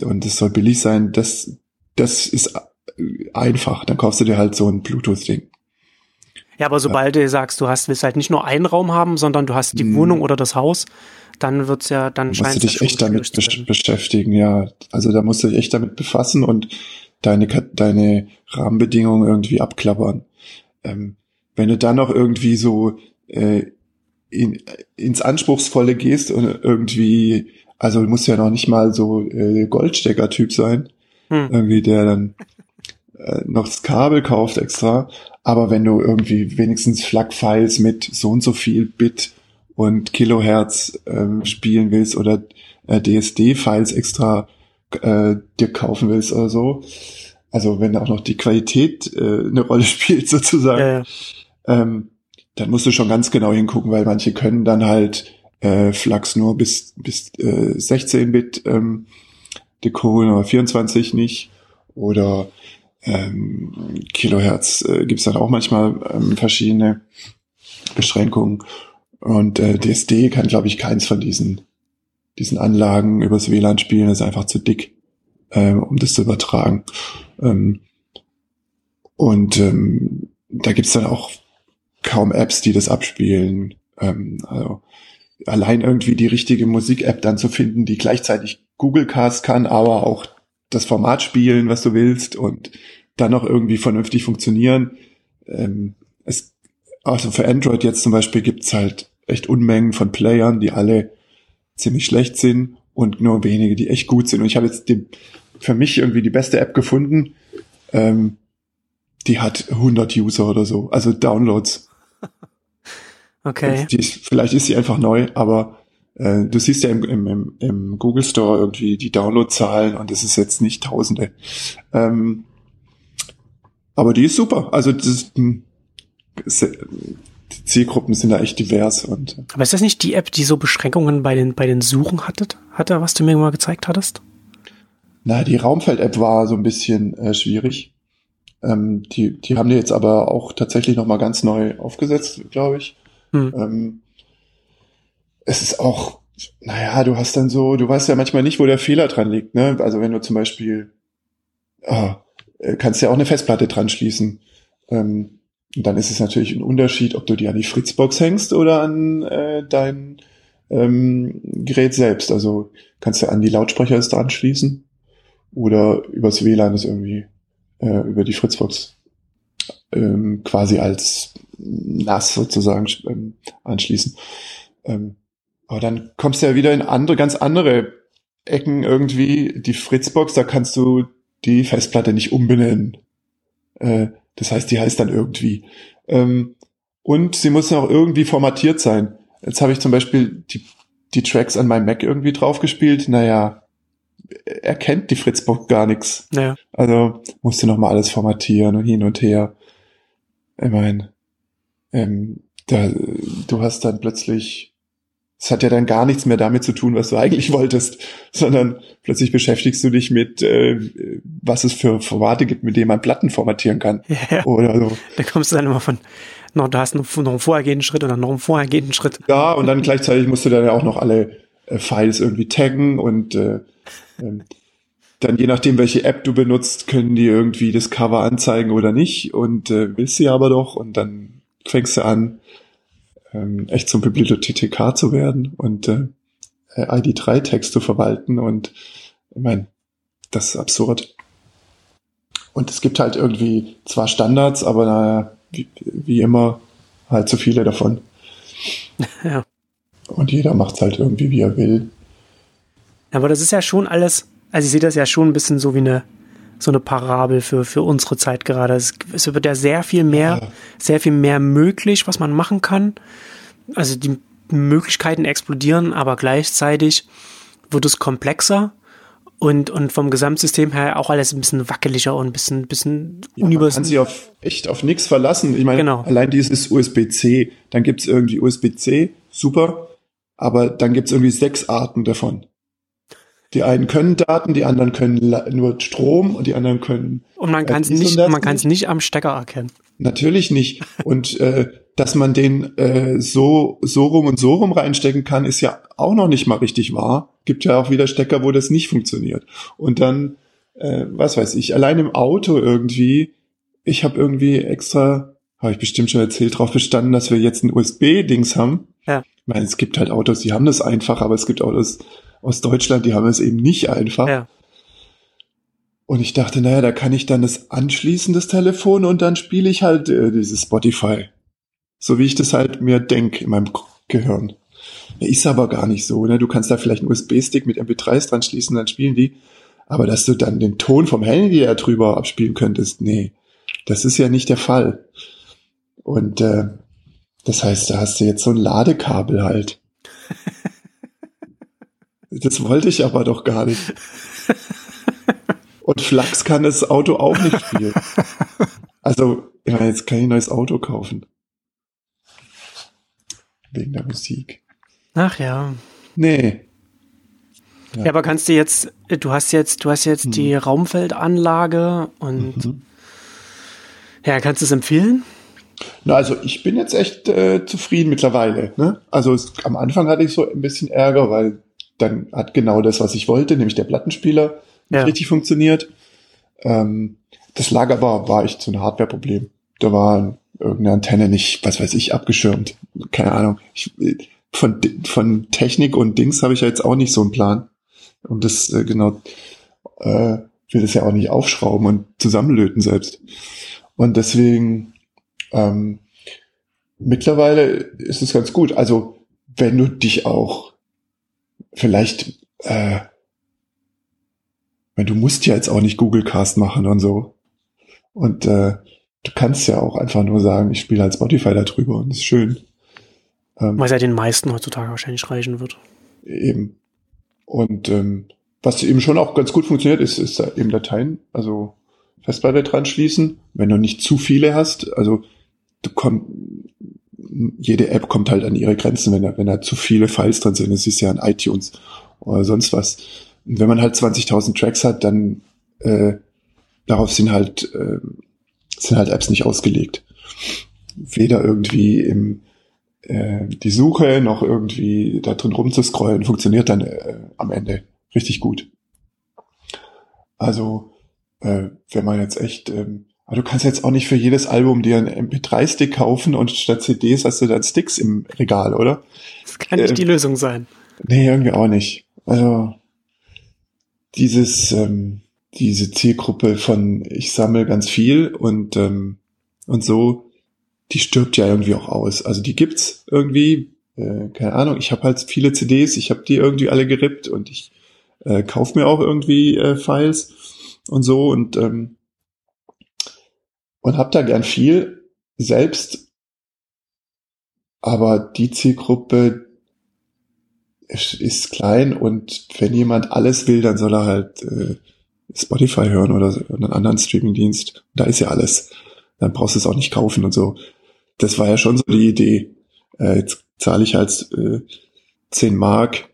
Speaker 2: und es soll billig sein, das, das ist einfach. Dann kaufst du dir halt so ein Bluetooth-Ding.
Speaker 3: Ja, aber sobald ja. du sagst, du hast, willst halt nicht nur einen Raum haben, sondern du hast die hm. Wohnung oder das Haus, dann wird's ja, dann scheint
Speaker 2: es. Musst du dich echt damit besch beschäftigen, ja. Also da musst du dich echt damit befassen und deine, deine Rahmenbedingungen irgendwie abklappern. Ähm, wenn du dann noch irgendwie so äh, in, ins Anspruchsvolle gehst und irgendwie, also du musst ja noch nicht mal so äh, Goldstecker-Typ sein, hm. irgendwie der dann äh, noch das Kabel kauft extra. Aber wenn du irgendwie wenigstens FLAC-Files mit so und so viel Bit und Kilohertz ähm, spielen willst oder äh, DSD-Files extra äh, dir kaufen willst oder so. Also wenn auch noch die Qualität äh, eine Rolle spielt sozusagen, ja, ja. Ähm, dann musst du schon ganz genau hingucken, weil manche können dann halt äh, Flux nur bis bis äh, 16-Bit ähm, decoden oder 24 nicht oder ähm, Kilohertz äh, gibt es dann auch manchmal ähm, verschiedene Beschränkungen und äh, DSD kann, glaube ich, keins von diesen, diesen Anlagen übers WLAN spielen. Das ist einfach zu dick, ähm, um das zu übertragen. Ähm, und ähm, da gibt's dann auch kaum Apps, die das abspielen. Ähm, also allein irgendwie die richtige Musik-App dann zu finden, die gleichzeitig Google Cast kann, aber auch das Format spielen, was du willst und dann noch irgendwie vernünftig funktionieren. Ähm, es, also für Android jetzt zum Beispiel gibt's halt echt Unmengen von Playern, die alle ziemlich schlecht sind und nur wenige, die echt gut sind. Und ich habe jetzt die, für mich irgendwie die beste App gefunden. Ähm, die hat 100 User oder so, also Downloads.
Speaker 3: Okay.
Speaker 2: Ist, vielleicht ist sie einfach neu, aber äh, du siehst ja im, im, im, Google Store irgendwie die Downloadzahlen und es ist jetzt nicht Tausende. Ähm, aber die ist super. Also das ist, die Zielgruppen sind da echt divers und.
Speaker 3: Äh, Aber ist das nicht die App, die so Beschränkungen bei den, bei den Suchen hattet, hatte, was du mir mal gezeigt hattest?
Speaker 2: Na, die Raumfeld-App war so ein bisschen äh, schwierig. Ähm, die, die haben die jetzt aber auch tatsächlich nochmal ganz neu aufgesetzt, glaube ich. Hm. Ähm, es ist auch, naja, du hast dann so, du weißt ja manchmal nicht, wo der Fehler dran liegt, ne? Also wenn du zum Beispiel, ah, äh, kannst ja auch eine Festplatte dran schließen. Ähm, und dann ist es natürlich ein Unterschied, ob du die an die Fritzbox hängst oder an äh, dein ähm, Gerät selbst. Also kannst du an die Lautsprecher es dran schließen oder übers WLAN es irgendwie äh, über die Fritzbox ähm, quasi als NAS sozusagen ähm, anschließen. Ähm, aber dann kommst du ja wieder in andere, ganz andere Ecken irgendwie. Die Fritzbox, da kannst du die Festplatte nicht umbenennen. Äh, das heißt, die heißt dann irgendwie. Ähm, und sie muss auch irgendwie formatiert sein. Jetzt habe ich zum Beispiel die, die Tracks an meinem Mac irgendwie draufgespielt. Naja, erkennt die Fritzbox gar nichts.
Speaker 3: Naja.
Speaker 2: Also musste noch mal alles formatieren und hin und her. Ich meine, ähm, da, du hast dann plötzlich es hat ja dann gar nichts mehr damit zu tun, was du eigentlich wolltest, sondern plötzlich beschäftigst du dich mit, äh, was es für Formate gibt, mit denen man Platten formatieren kann.
Speaker 3: Ja, oder so. Da kommst du dann immer von, noch, du hast noch, noch einen vorhergehenden Schritt oder noch einen vorhergehenden Schritt.
Speaker 2: Ja, und dann gleichzeitig musst du dann ja auch noch alle äh, Files irgendwie taggen und äh, ähm, dann je nachdem, welche App du benutzt, können die irgendwie das Cover anzeigen oder nicht und äh, willst sie aber doch und dann fängst du an, ähm, echt zum Bibliothekar zu werden und äh, ID3-Text zu verwalten und ich meine, das ist absurd. Und es gibt halt irgendwie zwar Standards, aber naja, wie, wie immer halt zu viele davon.
Speaker 3: Ja.
Speaker 2: Und jeder macht es halt irgendwie, wie er will.
Speaker 3: Aber das ist ja schon alles, also ich sehe das ja schon ein bisschen so wie eine, so eine Parabel für, für unsere Zeit gerade. Es, es wird ja sehr viel mehr, ja. sehr viel mehr möglich, was man machen kann. Also die Möglichkeiten explodieren, aber gleichzeitig wird es komplexer und, und vom Gesamtsystem her auch alles ein bisschen wackeliger und ein bisschen, bisschen
Speaker 2: ja, Man kann sich auf, echt auf nichts verlassen. Ich meine, genau. allein dieses USB-C, dann gibt es irgendwie USB-C, super, aber dann gibt es irgendwie sechs Arten davon. Die einen können Daten, die anderen können nur Strom und die anderen können.
Speaker 3: Und man kann es nicht, man kann es nicht am Stecker erkennen.
Speaker 2: Natürlich nicht. Und äh, dass man den äh, so so rum und so rum reinstecken kann, ist ja auch noch nicht mal richtig wahr. Gibt ja auch wieder Stecker, wo das nicht funktioniert. Und dann, äh, was weiß ich, allein im Auto irgendwie. Ich habe irgendwie extra, habe ich bestimmt schon erzählt, darauf bestanden, dass wir jetzt ein USB-Dings haben. Ja. Ich meine, es gibt halt Autos, die haben das einfach, aber es gibt Autos aus Deutschland, die haben es eben nicht einfach. Ja. Und ich dachte, naja, da kann ich dann das anschließen, das Telefon, und dann spiele ich halt äh, dieses Spotify. So wie ich das halt mir denk in meinem Gehirn. Ist aber gar nicht so, ne? Du kannst da vielleicht einen USB-Stick mit MP3s dran schließen, dann spielen die. Aber dass du dann den Ton vom Handy da drüber abspielen könntest, nee. Das ist ja nicht der Fall. Und äh, das heißt, da hast du jetzt so ein Ladekabel halt. Das wollte ich aber doch gar nicht. Und Flachs kann das Auto auch nicht spielen. Also, ja, jetzt kann ich ein neues Auto kaufen. Wegen der Musik.
Speaker 3: Ach ja.
Speaker 2: Nee.
Speaker 3: Ja. ja, aber kannst du jetzt, du hast jetzt, du hast jetzt hm. die Raumfeldanlage und mhm. ja, kannst du es empfehlen?
Speaker 2: Na, also ich bin jetzt echt äh, zufrieden mittlerweile. Ne? Also es, am Anfang hatte ich so ein bisschen Ärger, weil dann hat genau das, was ich wollte, nämlich der Plattenspieler, nicht ja. richtig funktioniert. Ähm, das lag aber, war echt so ein Hardware-Problem. Da war irgendeine Antenne nicht, was weiß ich, abgeschirmt. Keine Ahnung. Ich, von, von Technik und Dings habe ich ja jetzt auch nicht so einen Plan. Und das äh, genau, äh, will das ja auch nicht aufschrauben und zusammenlöten selbst. Und deswegen, ähm, mittlerweile ist es ganz gut. Also, wenn du dich auch vielleicht, äh, weil du musst ja jetzt auch nicht Google Cast machen und so. Und äh, du kannst ja auch einfach nur sagen, ich spiele halt Spotify da drüber und das ist schön.
Speaker 3: Ähm, Was ja den meisten heutzutage wahrscheinlich reichen wird.
Speaker 2: Eben. Und ähm, was eben schon auch ganz gut funktioniert, ist, ist eben Dateien, also Festplatte dran schließen, wenn du nicht zu viele hast. Also du kommst, jede App kommt halt an ihre Grenzen, wenn da, wenn da zu viele Files drin sind. Das ist ja an iTunes oder sonst was. Und wenn man halt 20.000 Tracks hat, dann äh, darauf sind halt äh, sind halt Apps nicht ausgelegt. Weder irgendwie im äh, die Suche noch irgendwie da drin rumzuscrollen funktioniert dann äh, am Ende richtig gut. Also äh, wenn man jetzt echt ähm, aber du kannst jetzt auch nicht für jedes Album dir einen MP3-Stick kaufen und statt CDs hast du dann Sticks im Regal, oder?
Speaker 3: Das kann nicht äh, die Lösung sein.
Speaker 2: Nee, irgendwie auch nicht. Also dieses, ähm, diese Zielgruppe von ich sammle ganz viel und, ähm, und so, die stirbt ja irgendwie auch aus. Also die gibt's irgendwie, äh, keine Ahnung, ich habe halt viele CDs, ich habe die irgendwie alle gerippt und ich äh, kauf mir auch irgendwie äh, Files und so und ähm, und habe da gern viel selbst. Aber die Zielgruppe ist klein und wenn jemand alles will, dann soll er halt äh, Spotify hören oder einen anderen Streamingdienst. Da ist ja alles. Dann brauchst du es auch nicht kaufen und so. Das war ja schon so die Idee. Äh, jetzt zahle ich halt äh, 10 Mark,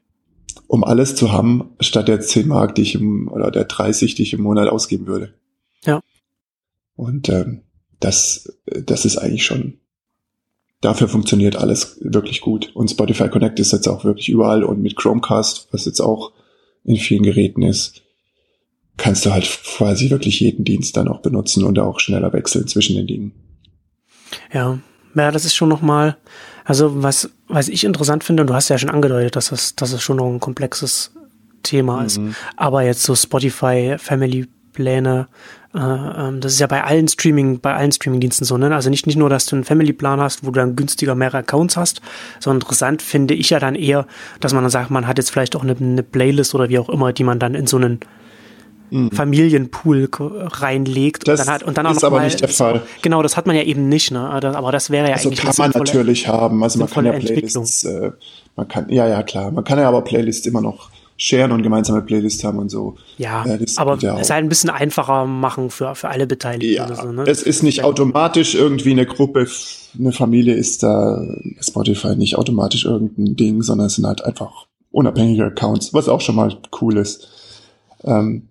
Speaker 2: um alles zu haben, statt der 10 Mark, die ich im, oder der 30, die ich im Monat ausgeben würde. Und ähm, das, das ist eigentlich schon, dafür funktioniert alles wirklich gut. Und Spotify Connect ist jetzt auch wirklich überall und mit Chromecast, was jetzt auch in vielen Geräten ist, kannst du halt quasi wirklich jeden Dienst dann auch benutzen und auch schneller wechseln zwischen den Dingen.
Speaker 3: Ja, ja, das ist schon nochmal, also was, was ich interessant finde, und du hast ja schon angedeutet, dass es, dass es schon noch ein komplexes Thema mhm. ist. Aber jetzt so Spotify Family Pläne das ist ja bei allen Streaming, bei allen Streamingdiensten so, ne? Also nicht, nicht nur, dass du einen Family-Plan hast, wo du dann günstiger mehrere Accounts hast, sondern interessant finde ich ja dann eher, dass man dann sagt, man hat jetzt vielleicht auch eine, eine Playlist oder wie auch immer, die man dann in so einen mhm. Familienpool reinlegt
Speaker 2: das
Speaker 3: und dann hat und dann auch
Speaker 2: ist
Speaker 3: noch
Speaker 2: aber
Speaker 3: mal,
Speaker 2: nicht der Fall.
Speaker 3: Genau, das hat man ja eben nicht, ne? Aber das wäre ja
Speaker 2: Also
Speaker 3: eigentlich
Speaker 2: kann man natürlich haben. Also man kann ja Playlists, äh, man kann, ja, ja, klar. Man kann ja aber Playlists immer noch sharen und gemeinsame Playlists haben und so.
Speaker 3: Ja,
Speaker 2: das
Speaker 3: aber
Speaker 2: ja
Speaker 3: es halt ein bisschen einfacher machen für, für alle Beteiligten.
Speaker 2: Ja,
Speaker 3: so, ne?
Speaker 2: es ist nicht automatisch irgendwie eine Gruppe, eine Familie ist da Spotify nicht automatisch irgendein Ding, sondern es sind halt einfach unabhängige Accounts, was auch schon mal cool ist. Ähm,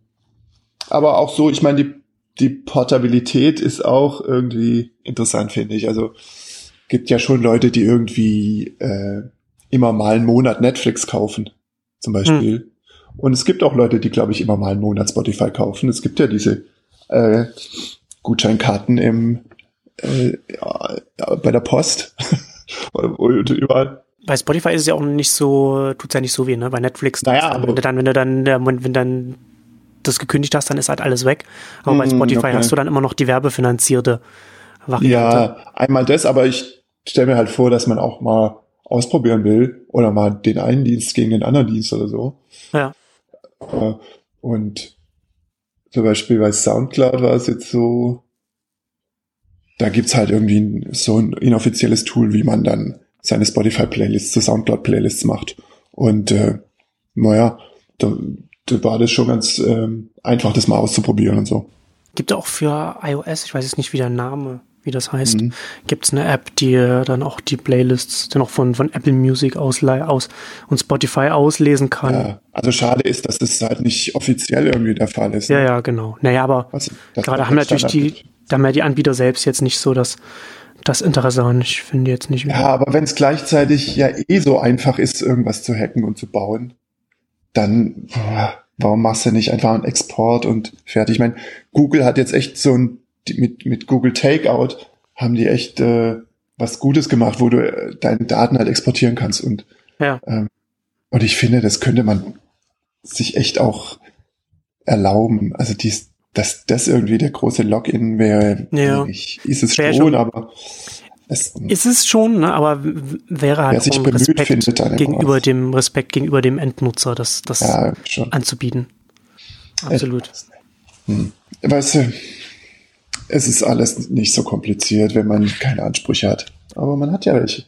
Speaker 2: aber auch so, ich meine, die, die Portabilität ist auch irgendwie interessant, finde ich. Also gibt ja schon Leute, die irgendwie äh, immer mal einen Monat Netflix kaufen, zum Beispiel. Und es gibt auch Leute, die, glaube ich, immer mal einen Monat Spotify kaufen. Es gibt ja diese äh, Gutscheinkarten im äh, ja, bei der Post und überall.
Speaker 3: Bei Spotify ist es ja auch nicht so, tut's ja nicht so weh, ne? Bei Netflix,
Speaker 2: Naja,
Speaker 3: dann,
Speaker 2: aber-
Speaker 3: wenn du dann, wenn du dann, wenn wenn dann das gekündigt hast, dann ist halt alles weg. Aber bei
Speaker 2: Mm,
Speaker 3: Spotify
Speaker 2: okay.
Speaker 3: hast du dann immer noch die werbefinanzierte Variante.
Speaker 2: Ja, einmal das, aber ich stelle mir halt vor, dass man auch mal ausprobieren will oder mal den einen Dienst gegen den anderen Dienst oder so.
Speaker 3: Ja.
Speaker 2: Äh, Und zum Beispiel bei Soundcloud war es jetzt so, da gibt's halt irgendwie so ein inoffizielles Tool, wie man dann seine Spotify-Playlists zu Soundcloud-Playlists macht. Und äh, naja, da, da war das schon ganz ähm, einfach, das mal auszuprobieren und so.
Speaker 3: Gibt auch für iOS, ich weiß jetzt nicht, wie der Name, wie das heißt,
Speaker 2: Mhm.
Speaker 3: gibt's eine App, die äh, dann auch die Playlists dann auch von, von Apple Music ausleih aus und Spotify auslesen kann. Ja,
Speaker 2: Ja, also schade ist, dass das halt nicht offiziell irgendwie der Fall ist.
Speaker 3: ja,
Speaker 2: ne?
Speaker 3: genau. Naja, aber
Speaker 2: Also,
Speaker 3: gerade haben natürlich die, da haben ja die Anbieter selbst jetzt nicht so das, das Interesse an. Ich finde jetzt nicht.
Speaker 2: Ja, aber wenn es gleichzeitig ja eh so einfach ist, irgendwas zu hacken und zu bauen, dann warum machst du nicht einfach einen Export und fertig? Ich meine, Google hat jetzt echt so ein die- mit mit Google Takeout haben die echt äh, was Gutes gemacht, wo du äh, deine Daten halt exportieren kannst und
Speaker 3: Ja.
Speaker 2: ähm, und ich finde, das könnte man sich echt auch erlauben. Also dies, dass das irgendwie der große Login wäre,
Speaker 3: Ja.
Speaker 2: ich, ist es schon,
Speaker 3: schon-
Speaker 2: aber es,
Speaker 3: Ist es schon, ne? aber wäre
Speaker 2: Wer
Speaker 3: halt
Speaker 2: sich bemüht,
Speaker 3: Respekt
Speaker 2: findet
Speaker 3: gegenüber dem Respekt gegenüber dem Endnutzer, das, das
Speaker 2: ja,
Speaker 3: anzubieten. Absolut.
Speaker 2: Weißt du, es ist alles nicht so kompliziert, wenn man keine Ansprüche hat. Aber man hat ja welche.